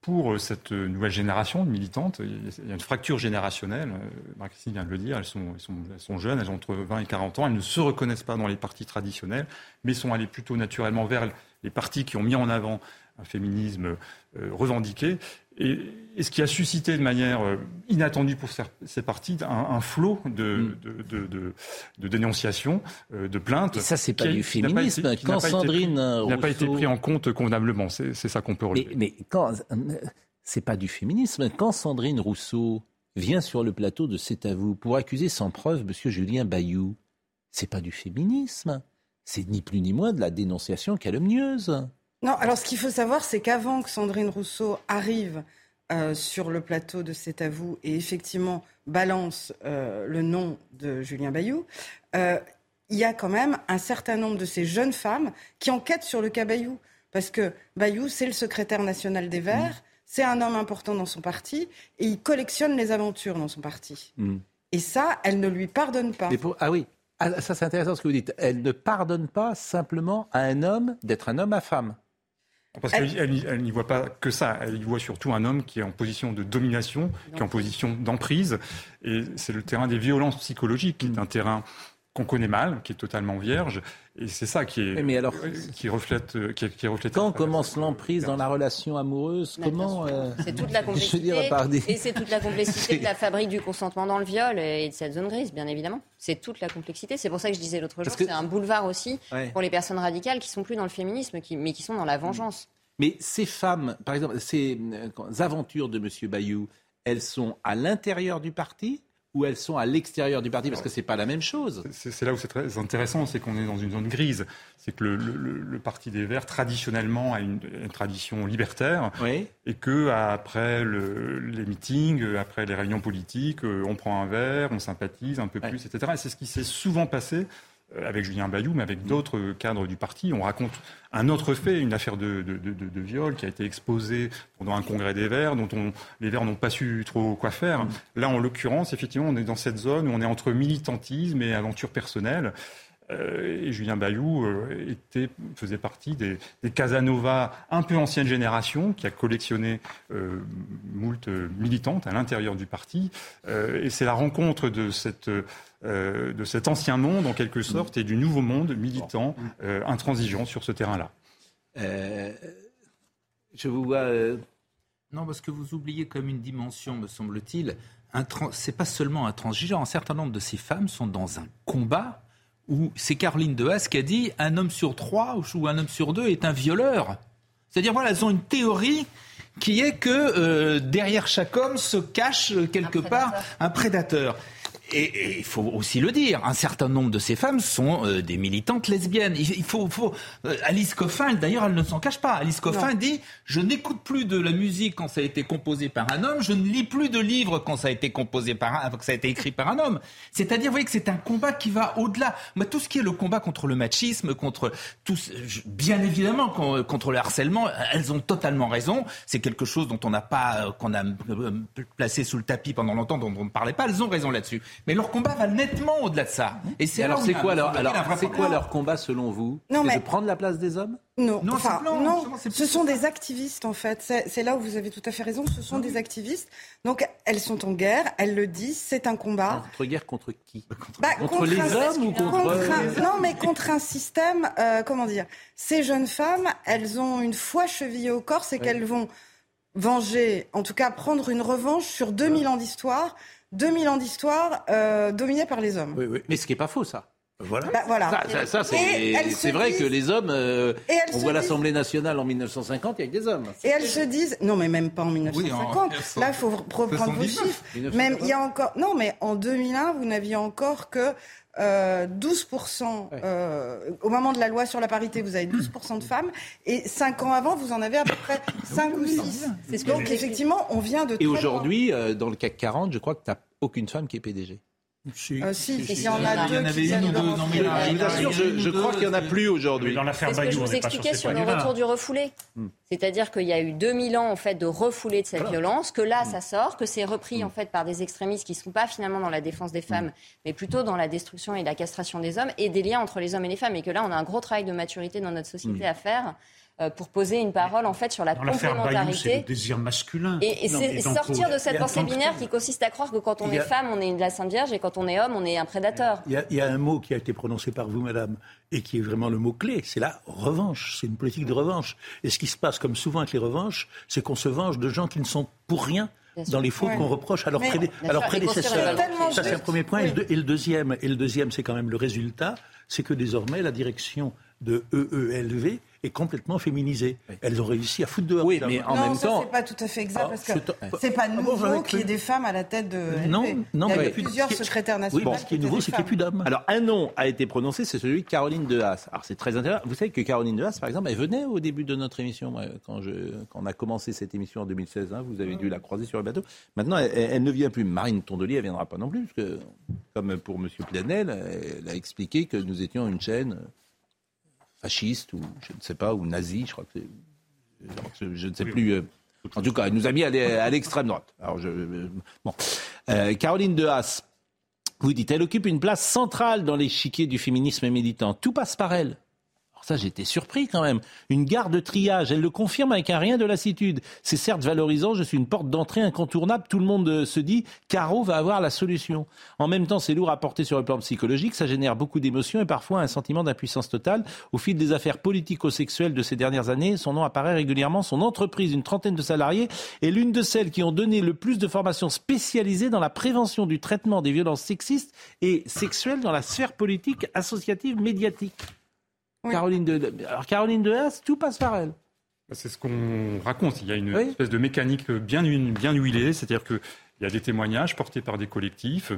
pour euh, cette nouvelle génération de militantes. Il y a une fracture générationnelle, euh, Marc-Christine vient de le dire, elles sont, elles, sont, elles sont, jeunes, elles ont entre 20 et 40 ans, elles ne se reconnaissent pas dans les partis traditionnels, mais sont allées plutôt naturellement vers les partis qui ont mis en avant un féminisme euh, revendiqué. Et, et, ce qui a suscité de manière euh, inattendue pour ces partis un, un flot de, mm. de, de, de, dénonciations, euh, de plaintes. Et ça, c'est pas du féminisme. Pas été, quand Sandrine Il n'a pas été pris en compte convenablement. C'est ça qu'on peut relever. Mais, mais quand c'est pas du féminisme. Quand Sandrine Rousseau vient sur le plateau de C'est à vous pour accuser sans preuve Monsieur Julien Bayou, c'est pas du féminisme. C'est ni plus ni moins de la dénonciation calomnieuse. Non, alors ce qu'il faut savoir, c'est qu'avant que Sandrine Rousseau arrive euh, sur le plateau de C'est à vous et effectivement balance euh, le nom de Julien Bayou, euh, il y a quand même un certain nombre de ces jeunes femmes qui enquêtent sur le cas Bayou. Parce que Bayou, c'est le secrétaire national des Verts, mmh. c'est un homme important dans son parti et il collectionne les aventures dans son parti. Mmh. Et ça, elle ne lui pardonne pas. Pour... Ah oui, ah, ça c'est intéressant ce que vous dites. Elle ne pardonne pas simplement à un homme d'être un homme à femme. Parce qu'elle n'y voit pas que ça. Elle y voit surtout un homme qui est en position de domination, qui est en position d'emprise. Et c'est le terrain des violences psychologiques, qui est un terrain qu'on connaît mal, qui est totalement vierge. Et c'est ça qui, est, mais alors, qui reflète. Qui, qui reflète quand commence l'emprise dans la relation amoureuse Comment euh, C'est toute la complexité. Et c'est toute la complexité de la fabrique du consentement dans le viol et de cette zone grise, bien évidemment. C'est toute la complexité. C'est pour ça que je disais l'autre jour, que... c'est un boulevard aussi ouais. pour les personnes radicales qui sont plus dans le féminisme, qui, mais qui sont dans la vengeance. Mais ces femmes, par exemple, ces euh, aventures de M. Bayou, elles sont à l'intérieur du parti ou elles sont à l'extérieur du parti Parce que ce n'est pas la même chose. C'est là où c'est très intéressant, c'est qu'on est dans une zone grise. C'est que le, le, le, Parti des Verts, traditionnellement, a une, une tradition libertaire. Oui. Et que après les meetings, après les réunions politiques, euh, on prend un verre, on sympathise un peu plus, etc. Et c'est ce qui s'est souvent passé avec Julien Bayou, mais avec d'autres cadres du parti. On raconte un autre fait, une affaire de, de, de, de viol qui a été exposée pendant un congrès des Verts, dont on, les Verts n'ont pas su trop quoi faire. Là, en l'occurrence, effectivement, on est dans cette zone où on est entre militantisme et aventure personnelle. Euh, et Julien Bayou euh, était, faisait partie des, des, Casanova un peu ancienne génération qui a collectionné euh, moult militantes à l'intérieur du parti. Euh, et c'est la rencontre de cette euh, de cet ancien monde, en quelque sorte, et du nouveau monde militant, euh, intransigeant sur ce terrain-là. Euh, je vous vois. Non, parce que vous oubliez comme une dimension, me semble-t-il. C'est pas seulement intransigeant. Un certain nombre de ces femmes sont dans un combat où c'est Caroline de Haas qui a dit un homme sur trois ou un homme sur deux est un violeur. C'est-à-dire, voilà, elles ont une théorie qui est que euh, derrière chaque homme se cache quelque un part un prédateur. Et il faut aussi le dire, un certain nombre de ces femmes sont euh, des militantes lesbiennes. Il, faut, faut euh, Alice Coffin, d'ailleurs, elle ne s'en cache pas. Alice Coffin non. dit je n'écoute plus de la musique quand ça a été composé par un homme, je ne lis plus de livres quand ça a été composé par un, quand ça a été écrit par un homme. C'est-à-dire, vous voyez que c'est un combat qui va au-delà. Mais tout ce qui est le combat contre le machisme, contre tout, bien évidemment contre le harcèlement, elles ont totalement raison. C'est quelque chose dont on n'a pas, qu'on a euh, placé sous le tapis pendant longtemps, dont on ne parlait pas. Elles ont raison là-dessus. Mais leur combat va nettement au-delà de ça. Et c'est alors c'est quoi leur alors c'est quoi leur combat selon vous? Non mais de prendre la place des hommes? Non, non, enfin, non, non ce sont des activistes en fait. C'est là où vous avez tout à fait raison. Ce sont des activistes. Donc elles sont en guerre. Elles le disent. C'est un combat. Contre guerre contre qui? Contre, bah, contre, contre les hommes ou contre, contre un, Non mais contre un système. Euh, comment dire? Ces jeunes femmes, elles ont une foi chevillée au corps, c'est qu'elles vont venger, en tout cas prendre une revanche sur 2000 ans d'histoire 2000 ans d'histoire euh, dominés par les hommes. Oui, oui. Mais ce qui n'est pas faux, ça. Voilà. Bah, voilà. Ça, ça, ça, c'est vrai disent- que les hommes, euh, Et elles on se voit disent- l'Assemblée nationale en 1950, il y a que des hommes. Et elles se disent, non mais même pas en 1950, là il faut reprendre vos 79. chiffres. 1950. Même il y a encore, non mais en 2001 vous n'aviez encore que euh, 12%, euh, au moment de la loi sur la parité vous avez 12% de femmes et 5 ans avant vous en avez à peu près 5 ou 6. C'est ce que Donc effectivement on vient de Et aujourd'hui, euh, dans le CAC 40, je crois que tu n'as aucune femme qui est PDG. Si, Euh, si, si, il y en a Il y en deux avait une ou de deux, non, rentrer. mais là, je vous assure, je, je crois qu'il n'y en a plus aujourd'hui. Dans l'affaire que je vous expliquais sur le retour du refoulé. Hmm. C'est-à-dire qu'il y a eu 2000 ans en fait de refoulé de cette Voilà. violence, que Hmm. là ça sort, que c'est repris en fait par des extrémistes qui ne sont pas finalement dans la défense des Hmm. femmes, mais plutôt dans la destruction et la castration des hommes et des liens entre les hommes et les femmes. Et que là on a un gros travail de maturité dans notre société Hmm. à faire pour poser une parole en fait sur la Dans l'affaire Bayou, le complémentarité. désir masculin. Et, c'est sortir de cette pensée binaire qui consiste à croire que quand on est femme, on est de la Sainte Vierge et quand on est homme, on est un prédateur. Il y, a, il y a un mot qui a été prononcé par vous, madame, et qui est vraiment le mot-clé, c'est la revanche. C'est une politique de revanche. Et ce qui se passe, comme souvent avec les revanches, c'est qu'on se venge de gens qui ne sont pour rien dans les fautes Ouais. qu'on reproche à leurs, prédé- prédécesseurs. une. Ça, c'est un premier point. Oui. et le deuxième, et le deuxième, c'est quand même le résultat, c'est que désormais, la direction de EELV est complètement féminisée. Elles ont réussi à foutre dehors. Oui, mais en non, même ça, temps- c'est pas tout à fait exact Ah, parce que c'est- pas Ah bon, nouveau qu'il y ait des femmes à la tête de. Non, LV. non, il y a mais- plusieurs secrétaires Oui, nationaux. bon, Ce qui est nouveau, c'est qu'il n'y a plus d'hommes. Alors, un nom a été prononcé, c'est celui de Caroline de Haas. Alors, c'est très intéressant. Vous savez que Caroline de Haas, par exemple, elle venait au début de notre émission, quand, je, quand on a commencé cette émission en 2016. hein, vous avez dû la croiser sur le bateau. Maintenant, elle, elle ne vient plus. Marine Tondelier, elle ne viendra pas non plus, parce que, comme pour M. Plenel, elle a expliqué que nous étions une chaîne fasciste, ou je ne sais pas, ou nazie, je crois que c'est. Je, ne sais plus. euh, en tout cas, elle nous a mis à l'extrême droite. Alors, je, euh, bon. Euh, Caroline de Haas, vous dites, elle occupe une place centrale dans l'échiquier du féminisme militant. Tout passe par elle. Ça, j'étais surpris quand même. Une gare de triage, elle le confirme avec un rien de lassitude. C'est certes valorisant, je suis une porte d'entrée incontournable. Tout le monde euh, se dit, Caro va avoir la solution. En même temps, c'est lourd à porter sur le plan psychologique, ça génère beaucoup d'émotions et parfois un sentiment d'impuissance totale. Au fil des affaires politico-sexuelles de ces dernières années, son nom apparaît régulièrement. Son entreprise, une trentaine de salariés, est l'une de celles qui ont donné le plus de formations spécialisées dans la prévention du traitement des violences sexistes et sexuelles dans la sphère politique, associative, médiatique. Caroline de, alors Caroline de Haas, tout passe par elle. C'est ce qu'on raconte. Il y a une espèce de mécanique bien, bien huilée, c'est-à-dire qu'il y a des témoignages portés par des collectifs.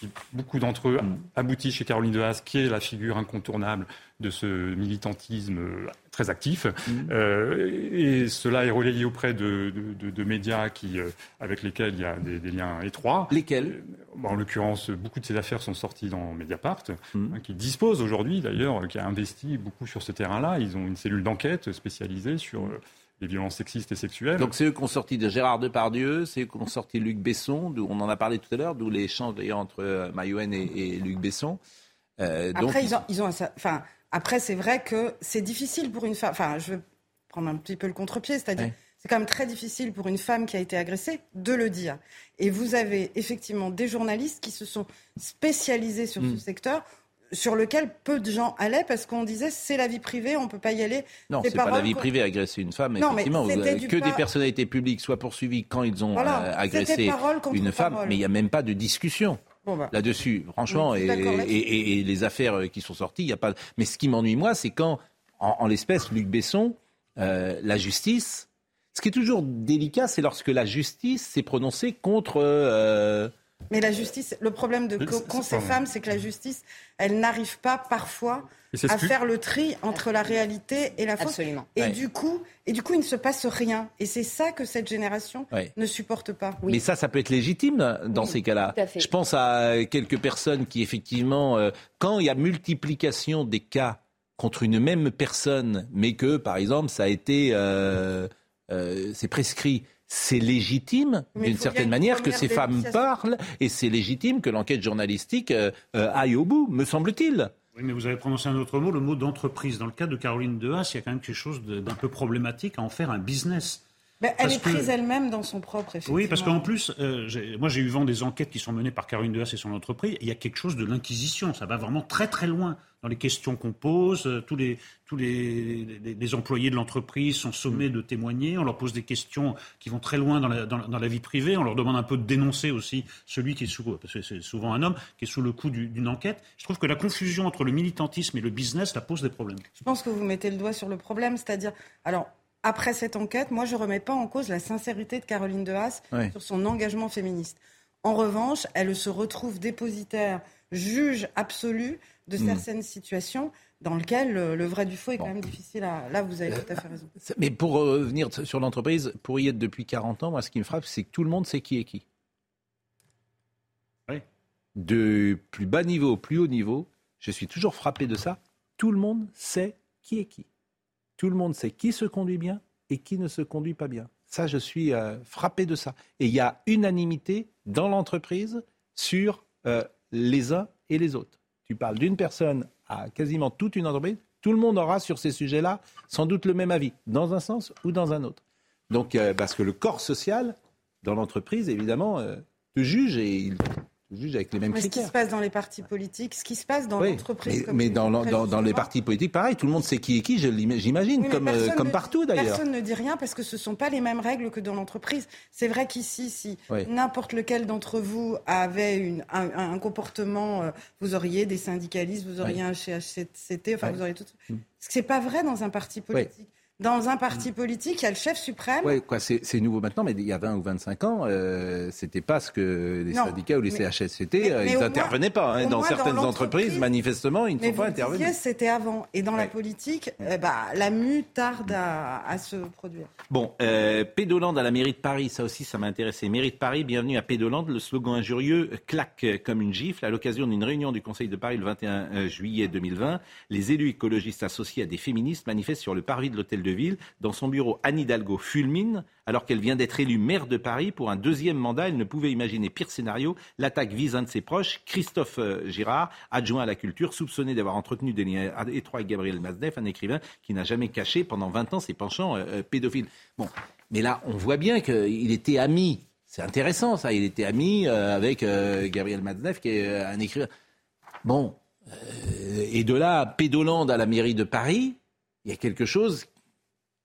Qui, beaucoup d'entre eux aboutissent chez Caroline de Haas, qui est la figure incontournable de ce militantisme euh, très actif. Euh, et cela est relayé auprès de, de- de- de médias qui, euh, avec lesquels il y a des, des liens étroits. Lesquels En l'occurrence, beaucoup de ces affaires sont sorties dans Mediapart, hein, qui dispose aujourd'hui d'ailleurs, qui a investi beaucoup sur ce terrain-là. Ils ont une cellule d'enquête spécialisée sur euh, les violences sexistes et sexuelles. Donc c'est eux qui ont sorti de Gérard Depardieu, c'est eux qui ont sorti Luc Besson, d'où on en a parlé tout à l'heure, d'où l'échange d'ailleurs entre euh, Maïwen et, et Luc Besson. Euh, donc, Après, ils ont, ils ont un cer- enfin, après, c'est vrai que c'est difficile pour une femme. Enfin, je vais prendre un petit peu le contre-pied, c'est-à-dire, Ouais. c'est quand même très difficile pour une femme qui a été agressée de le dire. Et vous avez effectivement des journalistes qui se sont spécialisés sur ce secteur sur lequel peu de gens allaient parce qu'on disait c'est la vie privée, on peut pas y aller. Non, c'est pas la vie privée agresser une femme. Non, mais effectivement, Vous c'était avez du que des personnalités publiques soient poursuivies quand ils ont Voilà, euh, agressé une femme, parole. mais il n'y a même pas de discussion. Bon, bah. Là-dessus, franchement, Oui, et, les affaires euh, qui sont sorties, il n'y a pas. Mais ce qui m'ennuie moi, c'est quand, en, en l'espèce, Luc Besson, euh, la justice. Ce qui est toujours délicat, c'est lorsque la justice s'est prononcée contre. euh, Mais la justice, le problème de C'est- qu'ont c'est- ces femmes, c'est que la justice, elle n'arrive pas parfois à faire le tri entre la réalité et la fausse. Absolument. Et Ouais. du coup, et du coup, il ne se passe rien. Et c'est ça que cette génération Ouais. ne supporte pas. Mais ça, ça peut être légitime dans ces cas-là. tout à fait. Je pense à quelques personnes qui, effectivement, euh, quand il y a multiplication des cas contre une même personne, mais que, par exemple, ça a été, euh, euh, c'est prescrit. C'est légitime, d'une certaine manière, que ces femmes parlent, et c'est légitime que l'enquête journalistique euh, euh, aille au bout, me semble-t-il. Oui, mais vous avez prononcé un autre mot, le mot d'entreprise. Dans le cas de Caroline Dehas, il y a quand même quelque chose d'un peu problématique à en faire un business. Ben, elle Parce est prise que- elle-même dans son propre effet. Oui, parce qu'en plus, euh, moi j'ai eu vent des enquêtes qui sont menées par Caroline Dehaas et son entreprise. Il y a quelque chose de l'inquisition. Ça va vraiment très très loin dans les questions qu'on pose. Euh, Tous les tous les, les- les employés de l'entreprise sont sommés de témoigner. On leur pose des questions qui vont très loin dans la, dans, dans la vie privée. On leur demande un peu de dénoncer aussi celui qui est sous, parce que c'est souvent un homme qui est sous le coup du- d'une enquête. Je trouve que la confusion entre le militantisme et le business, ça pose des problèmes. Je pense que vous mettez le doigt sur le problème, c'est-à-dire, alors, après cette enquête, moi, je ne remets pas en cause la sincérité de Caroline Dehaas sur son engagement féministe. En revanche, elle se retrouve dépositaire, juge absolu de Mm. certaines situations dans lesquelles le, le vrai du faux est quand même difficile à... Là, vous avez tout à fait raison. Mais pour revenir sur l'entreprise, pour y être depuis 40 ans, moi, ce qui me frappe, c'est que tout le monde sait qui est qui. Oui. De plus bas niveau au plus haut niveau, je suis toujours frappé de ça. Tout le monde sait qui est qui. Tout le monde sait qui se conduit bien et qui ne se conduit pas bien. Ça, je suis euh, frappé de ça. Et il y a unanimité dans l'entreprise sur euh, les uns et les autres. Tu parles d'une personne à quasiment toute une entreprise, tout le monde aura sur ces sujets-là sans doute le même avis, dans un sens ou dans un autre. Donc, euh, parce que le corps social dans l'entreprise, évidemment, euh, te juge et il juge avec les mêmes Mais ce qui critères. se passe dans les partis politiques, ce qui se passe dans Oui, l'entreprise... mais, dans, les partis politiques, pareil, tout le monde sait qui est qui, j'imagine, Oui, comme, euh, personne comme ne- partout d'ailleurs. Personne ne dit rien parce que ce ne sont pas les mêmes règles que dans l'entreprise. C'est vrai qu'ici, si Oui. n'importe lequel d'entre vous avait une- un, un comportement, euh, vous auriez des syndicalistes, vous auriez un CHCT, enfin vous auriez tout. Mm. Ce n'est pas vrai dans un parti politique. Dans un parti politique, il y a le chef suprême. Ouais, quoi, c'est nouveau maintenant, mais il y a 20 ou 25 ans, euh, c'était pas ce que les Non, syndicats ou les mais- CHSCT, mais- euh, mais ils n'intervenaient pas. hein. Dans moins, certaines dans entreprises, manifestement, ils ne sont pas intervenus. c'était avant. Et dans la politique, eh ben, la mue tarde à, à se produire. Bon, euh, Pédoland à la mairie de Paris, ça aussi, ça m'a intéressé. Mairie de Paris, bienvenue à Pédoland. Le slogan injurieux euh, claque euh, comme une gifle. À l'occasion d'une réunion du Conseil de Paris le 21 euh, juillet 2020, les élus écologistes associés à des féministes manifestent sur le parvis de l'hôtel de Dans son bureau, Anne Hidalgo fulmine alors qu'elle vient d'être élue maire de Paris pour un deuxième mandat. Elle ne pouvait imaginer pire scénario. L'attaque vise un de ses proches, Christophe euh, Girard, adjoint à la culture, soupçonné d'avoir entretenu des liens étroits avec Gabriel Maznev, un écrivain qui n'a jamais caché pendant 20 ans ses penchants euh, euh, pédophiles. Bon, mais là, on voit bien qu'il était ami. C'est intéressant, ça. Il était ami avec Gabriel Maznev, qui est un écrivain. Bon, et de là, Pédoland à la mairie de Paris, il y a quelque chose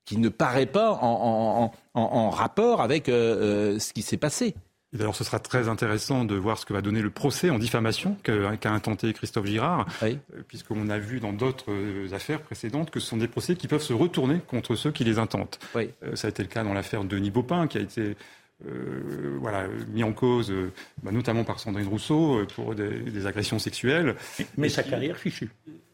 qui ne paraît pas en, en- en- en rapport avec euh, euh, ce qui s'est passé. D'ailleurs, ce sera très intéressant de voir ce que va donner le procès en diffamation qu'a intenté Christophe Girard, euh, puisqu'on a vu dans d'autres affaires précédentes que ce sont des procès qui peuvent se retourner contre ceux qui les intentent. Oui. Euh, ça a été le cas dans l'affaire Denis Baupin, qui a été euh, voilà, mis en cause, euh, bah, notamment par Sandrine Rousseau, euh, pour des, des agressions sexuelles. Mais Et sa qui- carrière fichue.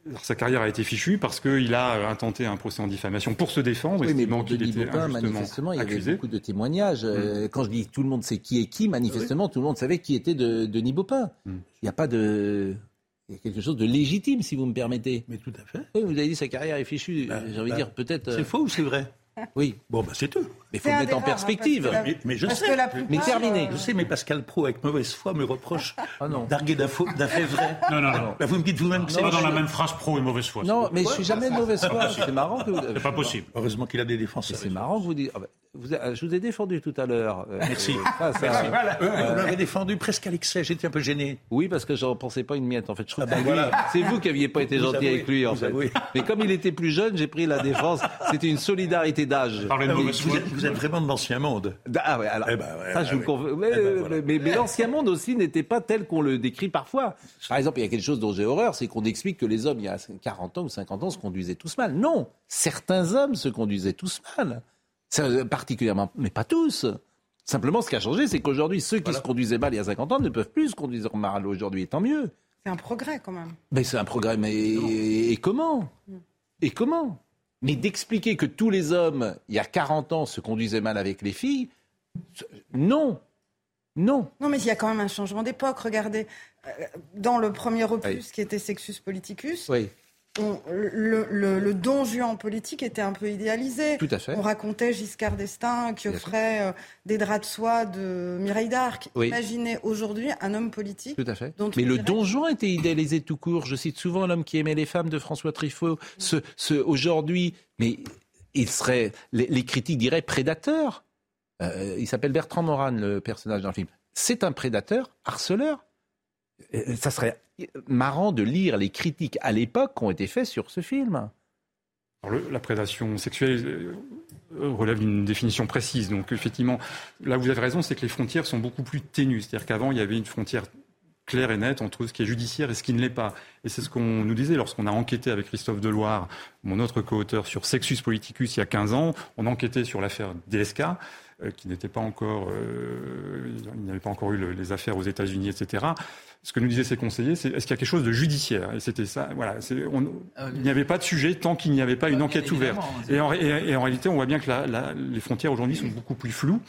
Alors, sa carrière a été fichue parce qu'il a intenté un procès en diffamation pour se défendre, Oui, mais pour Denis était Baupin, manifestement, il y avait accusé. beaucoup de témoignages. Euh, Quand je dis tout le monde sait qui est qui, manifestement, tout le monde savait qui était de, Denis Baupin. Il n'y a pas de... Il y a quelque chose de légitime, si vous me permettez. Mais tout à fait. Oui, vous avez dit sa carrière est fichue. J'ai envie de bah, dire peut-être... C'est faux ou c'est vrai? Oui. Bon, bah c'est tout. Mais il faut le mettre en perspective. Mais, mais je parce sais. que la plupart, Mais terminé. Je sais, mais Pascal Pro, avec mauvaise foi, me reproche Ah d'arguer d'un faux- d'un fait vrai. Non, non, non. Là, vous me dites vous-même que C'est pas dans la même phrase pro et mauvaise foi. Non, mais je suis jamais de mauvaise foi. C'est marrant que vous... C'est pas possible. Heureusement qu'il a des défenseurs. C'est marrant que vous dites... ah vous a- je vous ai défendu tout à l'heure. Euh, Merci. euh, ça, ça- Voilà. Euh, Vous m'avez défendu presque à l'excès, j'étais un peu gêné. Oui, parce que j'en pensais pas une miette. En fait, je trouve Ah ben que voilà. c'est vous qui aviez pas été Vous gentil avouez, avec lui, en fait. avouez. Mais comme il était plus jeune, j'ai pris la défense. C'était une solidarité d'âge. Ah, vous, êtes, vous êtes vraiment de l'ancien monde. Ah ouais, alors, Eh ben, ouais, ça, je ouais, vous le ouais. confirme. Mais, Eh ben, voilà. mais- mais l'ancien monde aussi n'était pas tel qu'on le décrit parfois. Par exemple, il y a quelque chose dont j'ai horreur, c'est qu'on explique que les hommes, il y a 40 ans ou 50 ans, se conduisaient tous mal. Non, certains hommes se conduisaient tous mal. Ça, euh, particulièrement, mais pas tous. Simplement, ce qui a changé, c'est qu'aujourd'hui, ceux qui se conduisaient mal il y a 50 ans ne peuvent plus se conduire mal aujourd'hui, et tant mieux. c'est un progrès quand même. Mais c'est un progrès. Mais et comment? Et comment? Mais d'expliquer que tous les hommes, il y a 40 ans, se conduisaient mal avec les filles, non. Non. Non, mais il y a quand même un changement d'époque. Regardez, euh, dans le premier opus Oui. qui était Sexus Politicus, Oui, on- le, le- le don juan politique était un peu idéalisé. tout à fait. On racontait Giscard d'Estaing qui offrait euh, des draps de soie de Mireille d'Arc. Oui. Imaginez aujourd'hui un homme politique. Tout à fait. dont Mais le dirait- Don Juan était idéalisé tout court. Je cite souvent l'homme qui aimait les femmes de François Truffaut. Ce, ce, aujourd'hui, mais il serait, les, les critiques diraient prédateur. euh, il s'appelle Bertrand Moran, le personnage dans le film. C'est un prédateur, harceleur. Euh, Ça serait marrant de lire les critiques à l'époque qui ont été faites sur ce film. La prédation sexuelle euh, relève d'une définition précise. Donc effectivement, là vous avez raison, c'est que les frontières sont beaucoup plus ténues. C'est-à-dire qu'avant, il y avait une frontière claire et nette entre ce qui est judiciaire et ce qui ne l'est pas. Et c'est ce qu'on nous disait lorsqu'on a enquêté avec Christophe Deloire, mon autre co-auteur, sur Sexus Politicus il y a 15 ans. On enquêtait sur l'affaire DSK, euh, qui n'était pas encore, euh, il n'y avait pas encore eu le- les affaires aux États-Unis, etc. Ce que nous disaient ces conseillers, c'est est-ce qu'il y a quelque chose de judiciaire? Et c'était ça. Voilà. c'est- on- il n'y avait pas de sujet tant qu'il n'y avait pas une enquête ouverte. Et en, et- et en réalité, on voit bien que la- la- les frontières aujourd'hui sont beaucoup plus floues.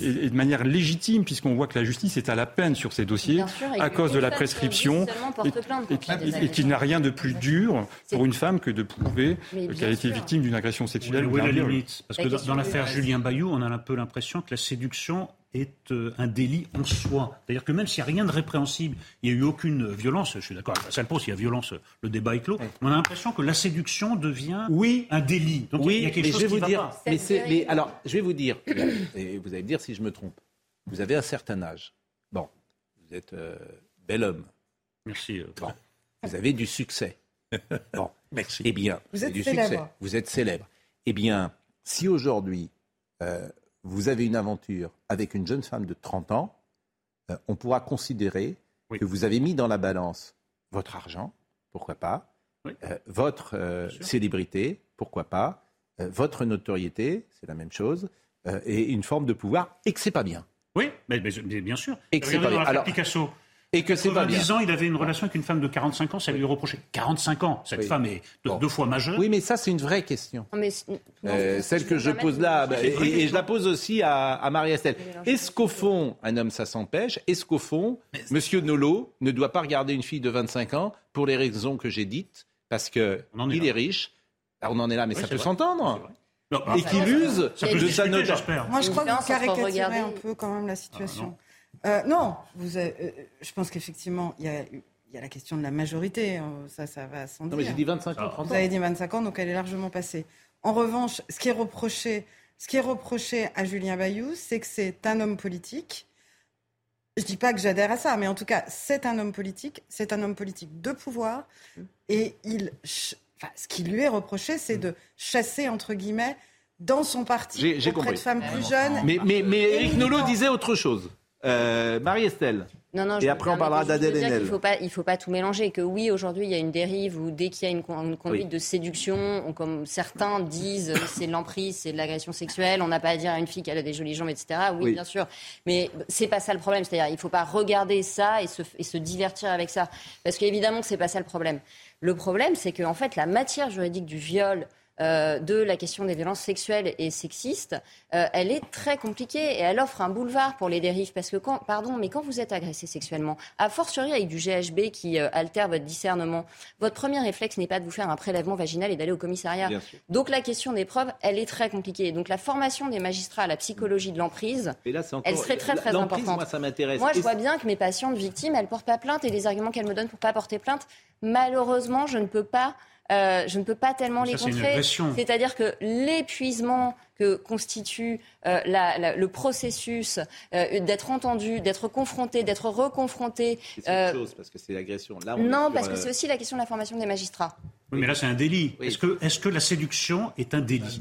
Et, et de manière légitime, puisqu'on voit que la justice est à la peine sur ces dossiers, sûr, à cause de la prescription, et, plainte et et qu'il n'a rien de plus dur pour une femme que de prouver qu'elle a été victime d'une agression sexuelle Où ou est d'un la limite? Parce que dans, question dans de l'affaire la- Julien Bayou, on a un peu l'impression que la séduction est euh, un délit en soi. C'est-à-dire que même s'il n'y a rien de répréhensible, il n'y a eu aucune violence, je suis d'accord avec Pascal Pau, s'il y a violence, le débat est clos, on a l'impression que la séduction devient Oui. un délit. Donc il oui, y a quelque mais chose je vais qui vous va dire. pas. Mais c'est, mais alors, je vais vous dire, et vous allez me dire si je me trompe. Vous avez un certain âge. Bon, vous êtes euh, bel homme. Merci. euh, Bon, vous avez du succès. Bon, Merci. Eh bien, Vous avez êtes du célèbre. succès. Vous êtes célèbre. Eh bien, si aujourd'hui euh, vous avez une aventure avec une jeune femme de 30 ans, euh, on pourra considérer Oui. que vous avez mis dans la balance votre argent, pourquoi pas, Oui. euh, votre euh, célébrité, pourquoi pas, votre notoriété, c'est la même chose, et une forme de pouvoir, et que c'est pas bien. Oui, mais, mais- mais bien sûr. Et que c'est pas bien. Alors, Picasso. Et que c'est pas bien. 90 ans, il avait une relation avec une femme de 45 ans, ça lui reprochait 45 ans. Cette Oui. femme est deux, Bon. deux fois majeure. Oui, mais ça, c'est une vraie question. Non, mais c- non, Euh, celle que je pose là, bah, et, et- et je la pose aussi à, à Marie-Estelle. Est-ce qu'au fond, un homme, ça s'empêche Est-ce qu'au fond, Monsieur Nolot ne doit pas regarder une fille de 25 ans pour les raisons que j'ai dites Parce qu'il est est, riche. Ah, on en est là, mais Oui, ça peut s'entendre. Non, Et qu'il use ça peut de sa note. j'espère. Moi, je crois que vous caricaturez regarder- un peu quand même la Ah, situation. Euh, non, vous avez- euh, je pense qu'effectivement, il y a, il y a la question de la majorité. euh, Ça, ça va sans Non, mais dire. j'ai dit 25 ans, 30 Vous ans. avez dit 25 ans, donc elle est largement passée. En revanche, ce qui est reproché, ce qui est reproché à Julien Bayou, c'est que c'est un homme politique. Je dis pas que j'adhère à ça, mais en tout cas, c'est un homme politique. C'est un homme politique de pouvoir, et il, enfin, ce qui lui est reproché, c'est de chasser entre guillemets dans son parti J'ai- j'ai auprès compris. de femmes plus jeunes. Mais, mais, Eric Nolot disait autre chose. Euh, Marie-Estelle. Non, non, Et après, on parlera d'Adèle Haenel. qu'il faut pas, il faut pas tout mélanger. Que oui, aujourd'hui, il y a une dérive où dès qu'il y a une, con- une conduite Oui. de séduction, on- comme certains disent, euh, c'est de l'emprise, c'est de l'agression sexuelle. On n'a pas à dire à une fille qu'elle a des jolies jambes, etc. Oui, Oui. bien sûr. Mais c'est pas ça le problème. C'est-à-dire, il faut pas regarder ça et se, et se divertir avec ça, parce qu'évidemment que c'est pas ça le problème. Le problème, c'est que en fait, la matière juridique du viol. Euh, de la question des violences sexuelles et sexistes, euh, elle est très compliquée et elle offre un boulevard pour les dérives. Parce que, quand, pardon, mais quand vous êtes agressé sexuellement, a fortiori avec du GHB qui euh, altère votre discernement, votre premier réflexe n'est pas de vous faire un prélèvement vaginal et d'aller au commissariat. Donc la question des preuves, elle est très compliquée. Donc la formation des magistrats à la psychologie de l'emprise, encore. elle serait très très importante. Moi, ça m'intéresse. Moi, je vois bien que mes patientes victimes, elles portent pas plainte et les arguments qu'elles me donnent pour pas porter plainte, malheureusement, je ne peux pas. Euh, je ne peux pas tellement Ça, les contrer. C'est-à-dire que l'épuisement que constitue euh, la- la- le processus euh, d'être entendu, d'être confronté, d'être reconfronté. C'est euh, autre chose, parce que c'est l'agression. Non, parce que c'est aussi la question de la formation des magistrats. Oui, mais là, c'est un délit. Oui. Est-ce que, est que la séduction est un délit?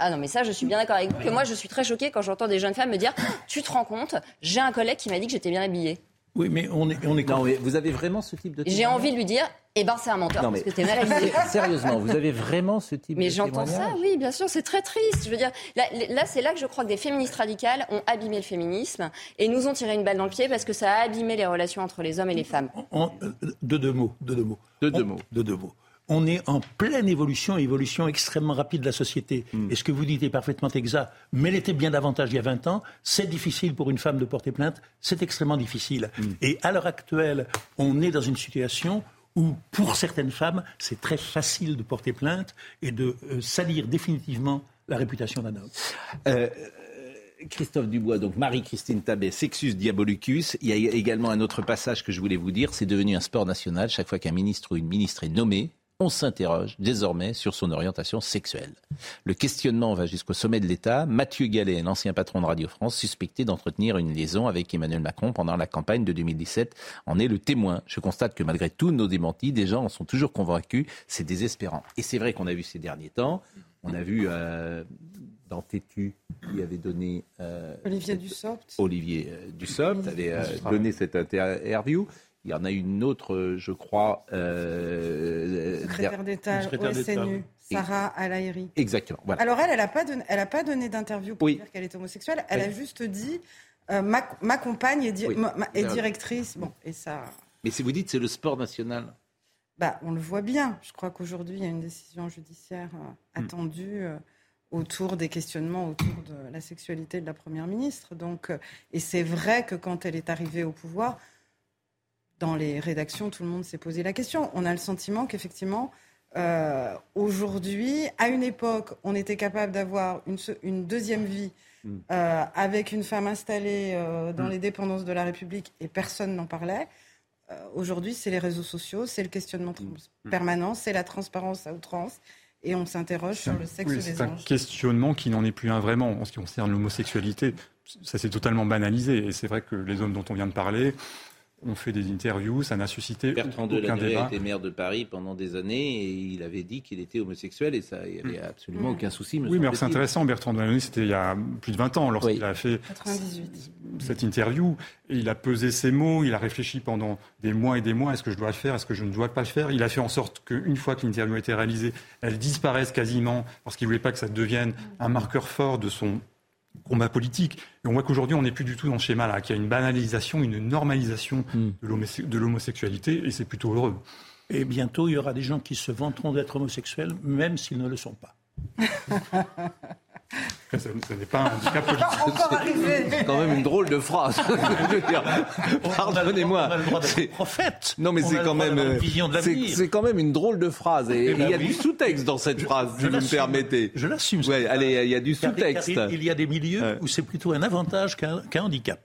Ah non, mais ça, je suis bien d'accord avec vous. Que moi, je suis très choquée quand j'entends des jeunes femmes me dire Tu te rends compte J'ai un collègue qui m'a dit que j'étais bien habillée. Oui, mais on est, on est Non, mais vous avez vraiment ce type de. J'ai envie de lui dire Eh ben, c'est un menteur Non, parce mais que t'es mal habillée. sérieusement, vous avez vraiment ce type Mais de j'entends ça, oui, bien sûr, c'est très triste. Je veux dire, là, là, c'est là que je crois que des féministes radicales ont abîmé le féminisme et nous ont tiré une balle dans le pied parce que ça a abîmé les relations entre les hommes et les femmes. Euh, de deux mots. De deux mots. De deux mots. De deux mots. On est en pleine évolution, évolution extrêmement rapide de la société. Hmm. Et ce que vous dites est parfaitement exact. Mais elle était bien davantage il y a 20 ans. C'est difficile pour une femme de porter plainte. C'est extrêmement difficile. Hmm. Et à l'heure actuelle, on est dans une situation où, pour certaines femmes, c'est très facile de porter plainte et de euh, salir définitivement la réputation d'un homme. Euh, Christophe Dubois, donc Marie-Christine Tabet, Sexus Diabolicus. Il y a également un autre passage que je voulais vous dire. C'est devenu un sport national. Chaque fois qu'un ministre ou une ministre est nommé, on s'interroge désormais sur son orientation sexuelle. Le questionnement va jusqu'au sommet de l'État. Mathieu Gallet, l'ancien patron de Radio France, suspecté d'entretenir une liaison avec Emmanuel Macron pendant la campagne de 2017, en est le témoin. Je constate que malgré tous nos démentis, des gens en sont toujours convaincus. C'est désespérant. Et c'est vrai qu'on a vu ces derniers temps, on a vu euh, dans Tétu qui avait donné... euh, Olivier cette- Dussopt. Olivier euh, Dussopt avait euh, donné cette interview. Il y en a une autre, euh, je crois. euh, Secrétaire der- d'État au SNU, Sarah Alaïri. Exactement. Voilà. Alors elle, elle n'a pas donné, pas d'interview pour Oui. dire qu'elle est homosexuelle. Elle Oui. a juste dit euh, ma, ma compagne est, di- Oui. ma- ma- est Euh, directrice. Bon, et ça, Mais si vous dites c'est le sport national. bah, on le voit bien. Je crois qu'aujourd'hui il y a une décision judiciaire euh, Hmm. attendue. euh, autour des questionnements autour de la sexualité de la première ministre. Donc, euh, et c'est vrai que quand elle est arrivée au pouvoir, dans les rédactions, tout le monde s'est posé la question. On a le sentiment qu'effectivement, euh, aujourd'hui, à une époque, on était capable d'avoir une, deuxième vie Mm. euh, avec une femme installée euh, dans Mm. les dépendances de la République et personne n'en parlait. Aujourd'hui, c'est les réseaux sociaux, c'est le questionnement Mm. permanent, c'est la transparence à outrance. Et on s'interroge sur le sexe Oui, des c'est un anges. questionnement qui n'en est plus un vraiment. En ce qui concerne l'homosexualité, ça s'est totalement banalisé. Et c'est vrai que les hommes dont on vient de parler ont fait des interviews, ça n'a suscité Bertrand aucun Delanoë débat. était maire de Paris pendant des années et il avait dit qu'il était homosexuel et ça, il n'y avait absolument aucun souci. me Oui, mais alors c'est intéressant. Bertrand Delanoë, c'était il y a plus de 20 ans lorsqu'il a fait 98. cette interview. Et il a pesé ses mots, il a réfléchi pendant des mois et des mois. Est-ce que je dois le faire Est-ce que je ne dois pas le faire? Il a fait en sorte qu'une fois que l'interview a été réalisée, elle disparaisse quasiment parce qu'il ne voulait pas que ça devienne un marqueur fort de son combat politique. Et on voit qu'aujourd'hui, on n'est plus du tout dans ce schéma-là, qu'il y a une banalisation, une normalisation de l'homose- de l'homosexualité, et c'est plutôt heureux. Et bientôt, il y aura des gens qui se vanteront d'être homosexuels, même s'ils ne le sont pas. Ce n'est pas un handicap politique. C'est quand même une drôle de phrase. Pardonnez-moi. C'est- prophète. Non, mais c'est quand même. euh, c'est- quand même une drôle de phrase. Et Eh il y ben a oui. du sous-texte dans cette phrase, si vous me permettez. Je l'assume. Ouais, allez, il y a du sous-texte. Il, il y a des milieux où c'est plutôt un avantage qu'un handicap.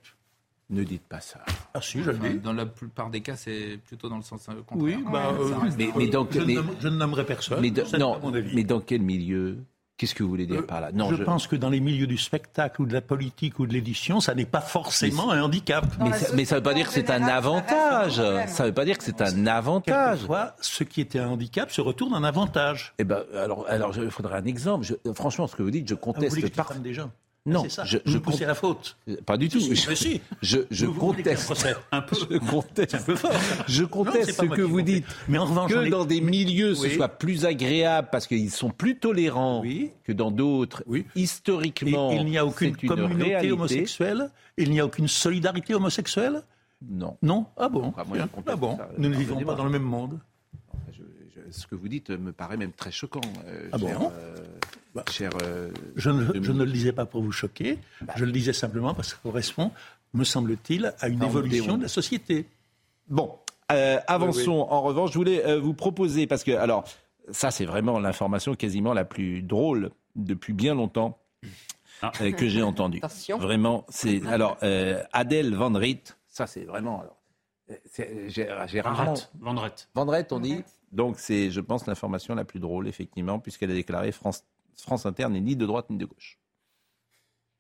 Ne dites pas ça. Ah si, je le dis. Dans la plupart des cas, c'est plutôt dans le sens euh, contraire. Oui, bah, euh, Mais, dans je, mais- ne nomme- je ne nommerai personne. mais non, pas mon avis. mais dans quel milieu Qu'est-ce que vous voulez dire Euh, par là? Non, je, pense que dans les milieux du spectacle ou de la politique ou de l'édition, ça n'est pas forcément un handicap. Mais ça, mais ça veut pas dire que c'est un avantage. Ça veut pas dire que c'est un avantage. Quelquefois, ce qui était un handicap se retourne en avantage. Eh ben, alors, alors, il faudrait un exemple. Je- franchement, ce que vous dites, je Ah, Vous conteste voulez que je par- prenne des gens Non, c'est ça. je, je la faute. Pas du tout. Si, je, si. je, conteste. Un peu. Je conteste. Un peu fort. Je conteste ce que vous dites. Mais en revanche, que dans des milieux, ce Oui. soit plus agréable parce qu'ils sont plus tolérants que dans d'autres. Et Historiquement, il n'y a aucune communauté réalité. homosexuelle? Il n'y a aucune solidarité homosexuelle? Non. Non? Ah bon? Enfin, moi, Ah bon? ça. Nous ne vivons pas dans le même monde. Ce que vous dites me paraît même très choquant. euh, Ah bon? euh, cher, euh, Je ne, Dominique. je ne le disais pas pour vous choquer, je le disais simplement parce que ça correspond, me semble-t-il, à une Non, évolution de la société. Bon, euh, avançons. Oui, oui. En revanche, je voulais euh, vous proposer, parce que, alors, ça, c'est vraiment l'information quasiment la plus drôle depuis bien longtemps euh, que j'ai entendue. Attention. Vraiment, c'est. Alors, euh, Adèle Van Riet, ça, c'est vraiment. alors, J'ai. Vendrette, on dit. Donc, c'est, je pense, l'information la plus drôle, effectivement, puisqu'elle a déclaré France, France Inter n'est ni de droite ni de gauche.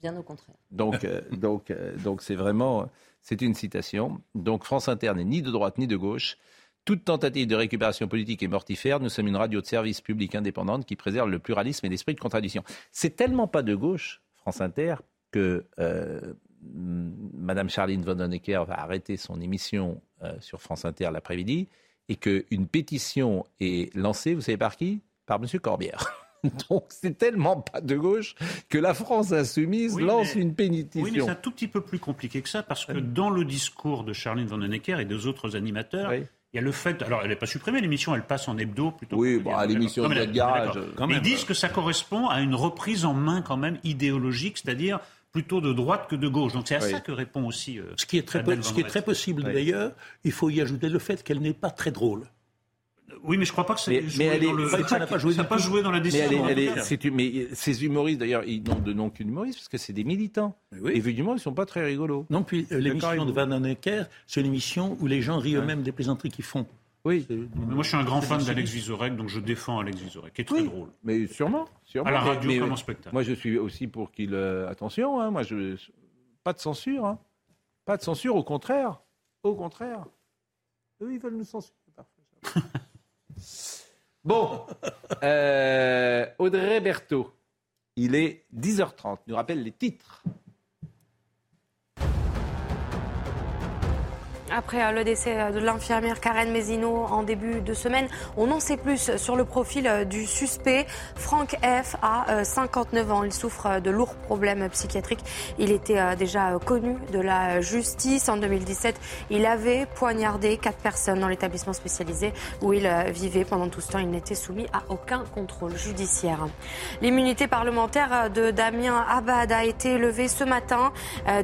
Bien au contraire. Donc, euh, donc, euh, donc c'est vraiment, c'est une citation. Donc, France Inter n'est ni de droite ni de gauche. Toute tentative de récupération politique est mortifère. Nous sommes une radio de service public indépendante qui préserve le pluralisme et l'esprit de contradiction. C'est tellement pas de gauche, France Inter, que euh, Madame Charline Vanhoenacker va arrêter son émission euh, sur France Inter l'après-midi et qu'une pétition est lancée, vous savez par qui? Par Monsieur Corbière. Donc c'est tellement pas de gauche que la France insoumise Oui, lance mais- une pétition. Oui, mais c'est un tout petit peu plus compliqué que ça, parce que dans le discours de Charline Vanhoenacker et des autres animateurs, il y a le fait. Alors, elle n'est pas supprimée, l'émission, elle passe en hebdo plutôt. Oui, que- bah, l'émission de garage, quand même. Ils disent que ça correspond à une reprise en main, quand même, idéologique, c'est-à-dire plutôt de droite que de gauche. Donc, c'est à Oui. ça que répond aussi. euh, Ce qui est très, Adèle po- ce qui est Van très Rett. possible Oui. d'ailleurs, il faut y ajouter le fait qu'elle n'est pas très drôle. Oui, mais je crois pas que ça Mais, ait mais joué elle est, dans le. ça n'a pas joué ça pas dans la mais, décision. elle est- elle est- c'est mais ces humoristes d'ailleurs, ils n'ont de nom qu'une humoriste parce que c'est des militants. Et vu du monde, ils sont pas très rigolos. Non, puis euh, l'émission de. Van Honecker, c'est une émission où les gens rient eux-mêmes des plaisanteries qu'ils font. Oui. Mais moi, je suis un grand fan d'Alex Vizorek, donc je défends Alex Vizorek, qui est très drôle. Mais sûrement, sûrement. À la radio mais- comme en spectacle. Moi, je suis aussi pour qu'il. euh, attention, hein, moi, je. Pas de censure, hein. Pas de censure, au contraire. Au contraire. Eux, ils veulent nous censurer parfois. bon. Euh, Audrey Berthaud. Il est 10h30. Il nous rappelle les titres. Après euh, le décès euh, de l'infirmière Karen Mézino en début de semaine, on en sait plus sur le profil euh, du suspect. Franck F. a euh, 59 ans. Il souffre de lourds problèmes psychiatriques. Il était déjà connu de la justice. En 2017, il avait poignardé quatre personnes dans l'établissement spécialisé où il vivait. Pendant tout ce temps, il n'était soumis à aucun contrôle judiciaire. L'immunité parlementaire de Damien Abad a été levée ce matin.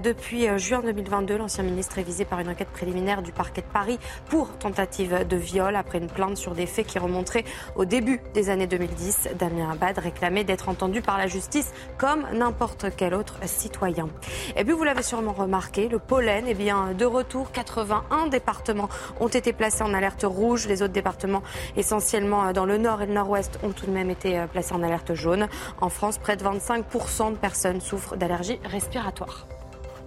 Depuis juin 2022, l'ancien ministre est visé par une enquête préliminaire du parquet de Paris pour tentative de viol après une plainte sur des faits qui remonteraient au début des années 2010. Damien Abad réclamait d'être entendu par la justice comme n'importe quel autre citoyen. Et puis vous l'avez sûrement remarqué, le pollen est bien de retour. 81 départements ont été placés en alerte rouge. Les autres départements, essentiellement dans le nord et le nord-ouest, ont tout de même été euh, placés en alerte jaune. En France, près de 25% de personnes souffrent d'allergies respiratoires.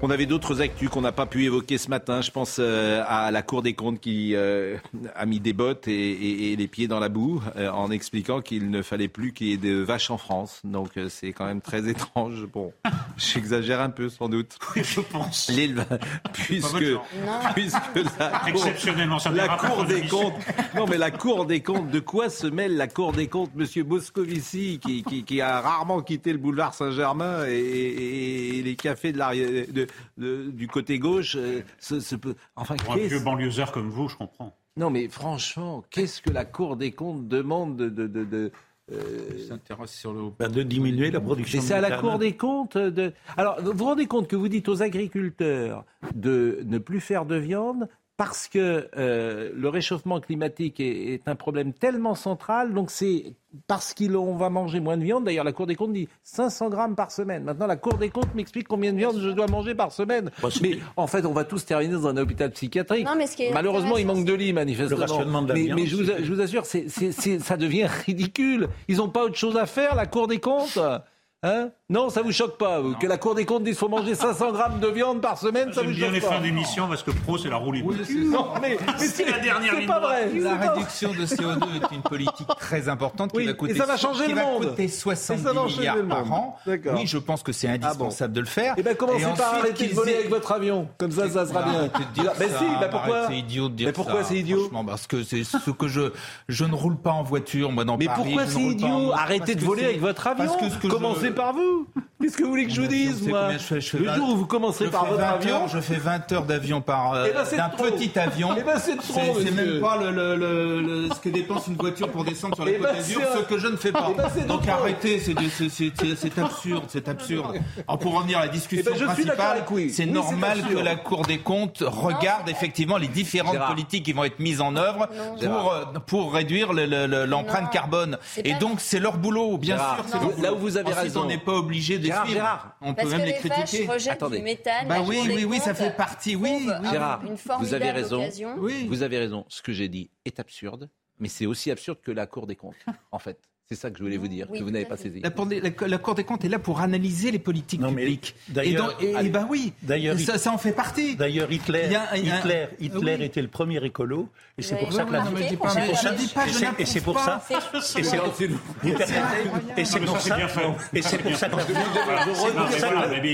On avait d'autres actus qu'on n'a pas pu évoquer ce matin. Je pense euh, à la Cour des comptes qui euh, a mis des bottes et, et- et les pieds dans la boue euh, en expliquant qu'il ne fallait plus qu'il y ait de vaches en France. Donc c'est quand même très étrange. Bon, j'exagère un peu sans doute. je pense. Puisque, puisque la Cour, Exceptionnellement, ça la Cour des comptes. Non, mais la Cour des comptes. De quoi se mêle la Cour des comptes, Monsieur Moscovici, qui, qui- qui a rarement quitté le boulevard Saint-Germain et les cafés de l'arrière- de- de- du côté gauche. euh, se- se peut- Enfin, Pour un vieux banlieusard comme vous, je comprends. non, mais franchement, qu'est-ce que la Cour des comptes demande de. de, de, de euh, sur le... Ben, de diminuer la production. c'est à la. Cour des comptes de. Alors, vous vous rendez compte que vous dites aux agriculteurs de ne plus faire de viande parce que euh, le réchauffement climatique est, est un problème tellement central, donc c'est parce qu'on va manger moins de viande. D'ailleurs, la Cour des comptes dit 500 grammes par semaine. Maintenant, la Cour des comptes m'explique combien de viande je dois manger par semaine. Mais en fait, on va tous terminer dans un hôpital psychiatrique. Non, mais ce qui est Malheureusement, il manque de lits, manifestement. Le rationnement de la mais, viande, mais je, vous, c'est- je vous assure, c'est- c'est- c'est- ça devient ridicule. Ils n'ont pas autre chose à faire, la Cour des comptes? Hein non, ça vous choque pas vous, que la Cour des comptes dise qu'il faut manger 500 grammes de viande par semaine, ça vous bien choque les pas fins d'émission parce que pro, c'est la roue libre. Non, mais, mais C'est la dernière c'est pas vrai. La réduction de CO2 est une politique très importante qui Oui, va et coûter, ça va changer le va monde. coûter Et ça 70 va milliards par an. Oui, je pense que c'est indispensable de le faire. Eh ben commencez Et par ensuite arrêter de voler aient- avec votre avion, comme ça, ça sera bien. Arrêtez de dire Ben ça, si, ben pourquoi C'est idiot de dire Mais pourquoi ça, c'est idiot franchement, Parce que c'est ce que je je ne roule pas en voiture moi dans Mais Paris. pourquoi je ne c'est idiot Arrêtez de voler avec votre avion. Commencez par vous. Qu'est-ce que vous voulez que je vous dise, moi combien je fais- je fais Le jour où vous commencerez par votre 20 avion, heures, je fais 20 heures d'avion par euh, Eh ben, c'est d'un petit avion. Eh ben, c'est trop, C'est- C'est monsieur. même pas le, le- le- le- ce que dépense une voiture pour descendre sur la Eh côte ben, d'Azur, ce que je ne fais pas. C'est Donc trop. arrêtez, c'est des- c'est- c'est- c'est- c'est absurde, c'est absurde. Alors pour revenir à la discussion je suis d'accord principale, c'est Oui, c'est normal que la Cour des comptes regarde effectivement les différentes Gérard. politiques qui vont être mises en œuvre pour, euh, pour réduire le- le- le- l'empreinte carbone. Et donc c'est leur boulot, bien Gérard, sûr. Là où vous avez Ensuite, raison. on n'est pas obligé de Gérard, suivre. Gérard. On peut Parce même les critiquer. rejettent Attendez. du méthane. Bah oui, oui, oui, ça fait partie, oui, Gérard, une vous avez raison. Oui. Vous avez raison. Ce que j'ai dit est absurde, mais c'est aussi absurde que la Cour des comptes, en fait. C'est ça que je voulais vous dire, Oui, que vous n'avez pas saisi. La, Cour des- la- la Cour des comptes est là pour analyser les politiques Non, mais publiques. Et, d'ailleurs- donc- et, et allez. bah oui, D'ailleurs, ça, ça en fait partie. D'ailleurs, Hitler, Il y a- il y a- Hitler, Hitler Oui. était le premier écolo, et c'est pour ça que la remarqué je dis pas, c'est mais pour je ça- dis pas, je et c'est- et pour ça, et c'est Non, et pour ça, et c'est pour ça que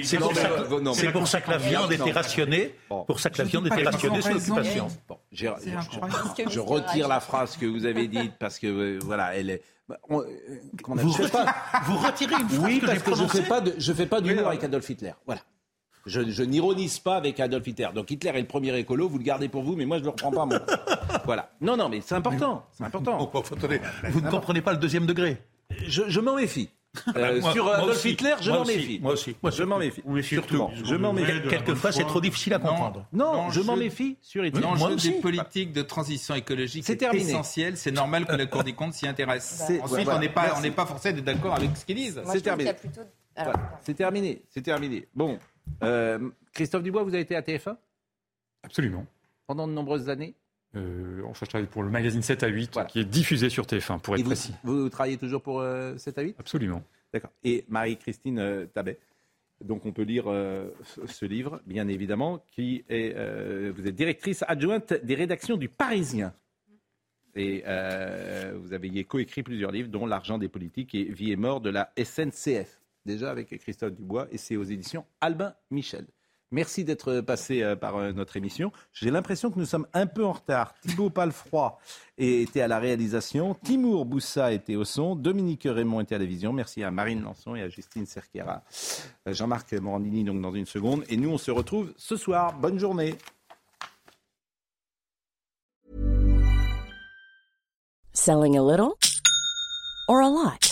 c'est pour non, ça que- Non, la viande Non. était rationnée, pour ça que la Je viande était rationnée sous raison. l'occupation. Je- retire la phrase que vous avez dite parce que voilà, elle est. bah, on- euh, comment on a- Vous je pas- Vous retirez une phrase Oui, que parce que je prononcée fais pas de, je fais pas d'humour avec Adolf Hitler. Voilà. Je, je n'ironise pas avec Adolf Hitler. Donc Hitler est le premier écolo, vous le gardez pour vous, mais moi je le reprends pas. Moi. voilà. Non, non, mais c'est important. C'est important. Bon, bon, attendez, Vous ne comprenez pas le deuxième degré Je, je m'en méfie. Euh, Moi- sur moi Adolf aussi. Hitler, je Moi m'en aussi. méfie. Moi aussi. Moi, je m'en méfie. On méfie Surtout, je m'en méfie. Quelquefois, c'est trop difficile à comprendre. Non, Non, je m'en méfie sur Hitler. Aussi. des politiques de transition écologique, C'est terminé. essentiel. C'est normal que la Cour des comptes s'y intéresse. Ensuite, voilà. on n'est pas, Merci. on n'est pas forcé d'être d'accord avec ce qu'ils disent. C'est terminé. C'est terminé. C'est terminé. Bon. Euh, Christophe Dubois, vous avez été à TF1 Absolument. pendant de nombreuses années? Euh, enfin, je travaille pour le magazine 7 à 8, qui est diffusé sur TF1, pour être vous, précis. Vous travaillez toujours pour 7 à 8 Absolument. D'accord. Et Marie-Christine Tabet donc on peut lire ce livre, bien évidemment, qui est, vous êtes directrice adjointe des rédactions du Parisien. Et vous avez coécrit plusieurs livres, dont L'argent des politiques et Vie et mort de la SNCF, déjà avec Christophe Dubois, et c'est aux éditions Albin Michel. Merci d'être passé euh, par euh, notre émission. J'ai l'impression que nous sommes un peu en retard. Thibaut Palfroy était à la réalisation, Timour Boussa était au son, Dominique Raymond était à la vision. Merci à Marine Lançon et à Justine Cerquera. Euh, Jean-Marc Morandini donc dans une seconde. Et nous, on se retrouve ce soir. Bonne journée. Selling a little or a lot?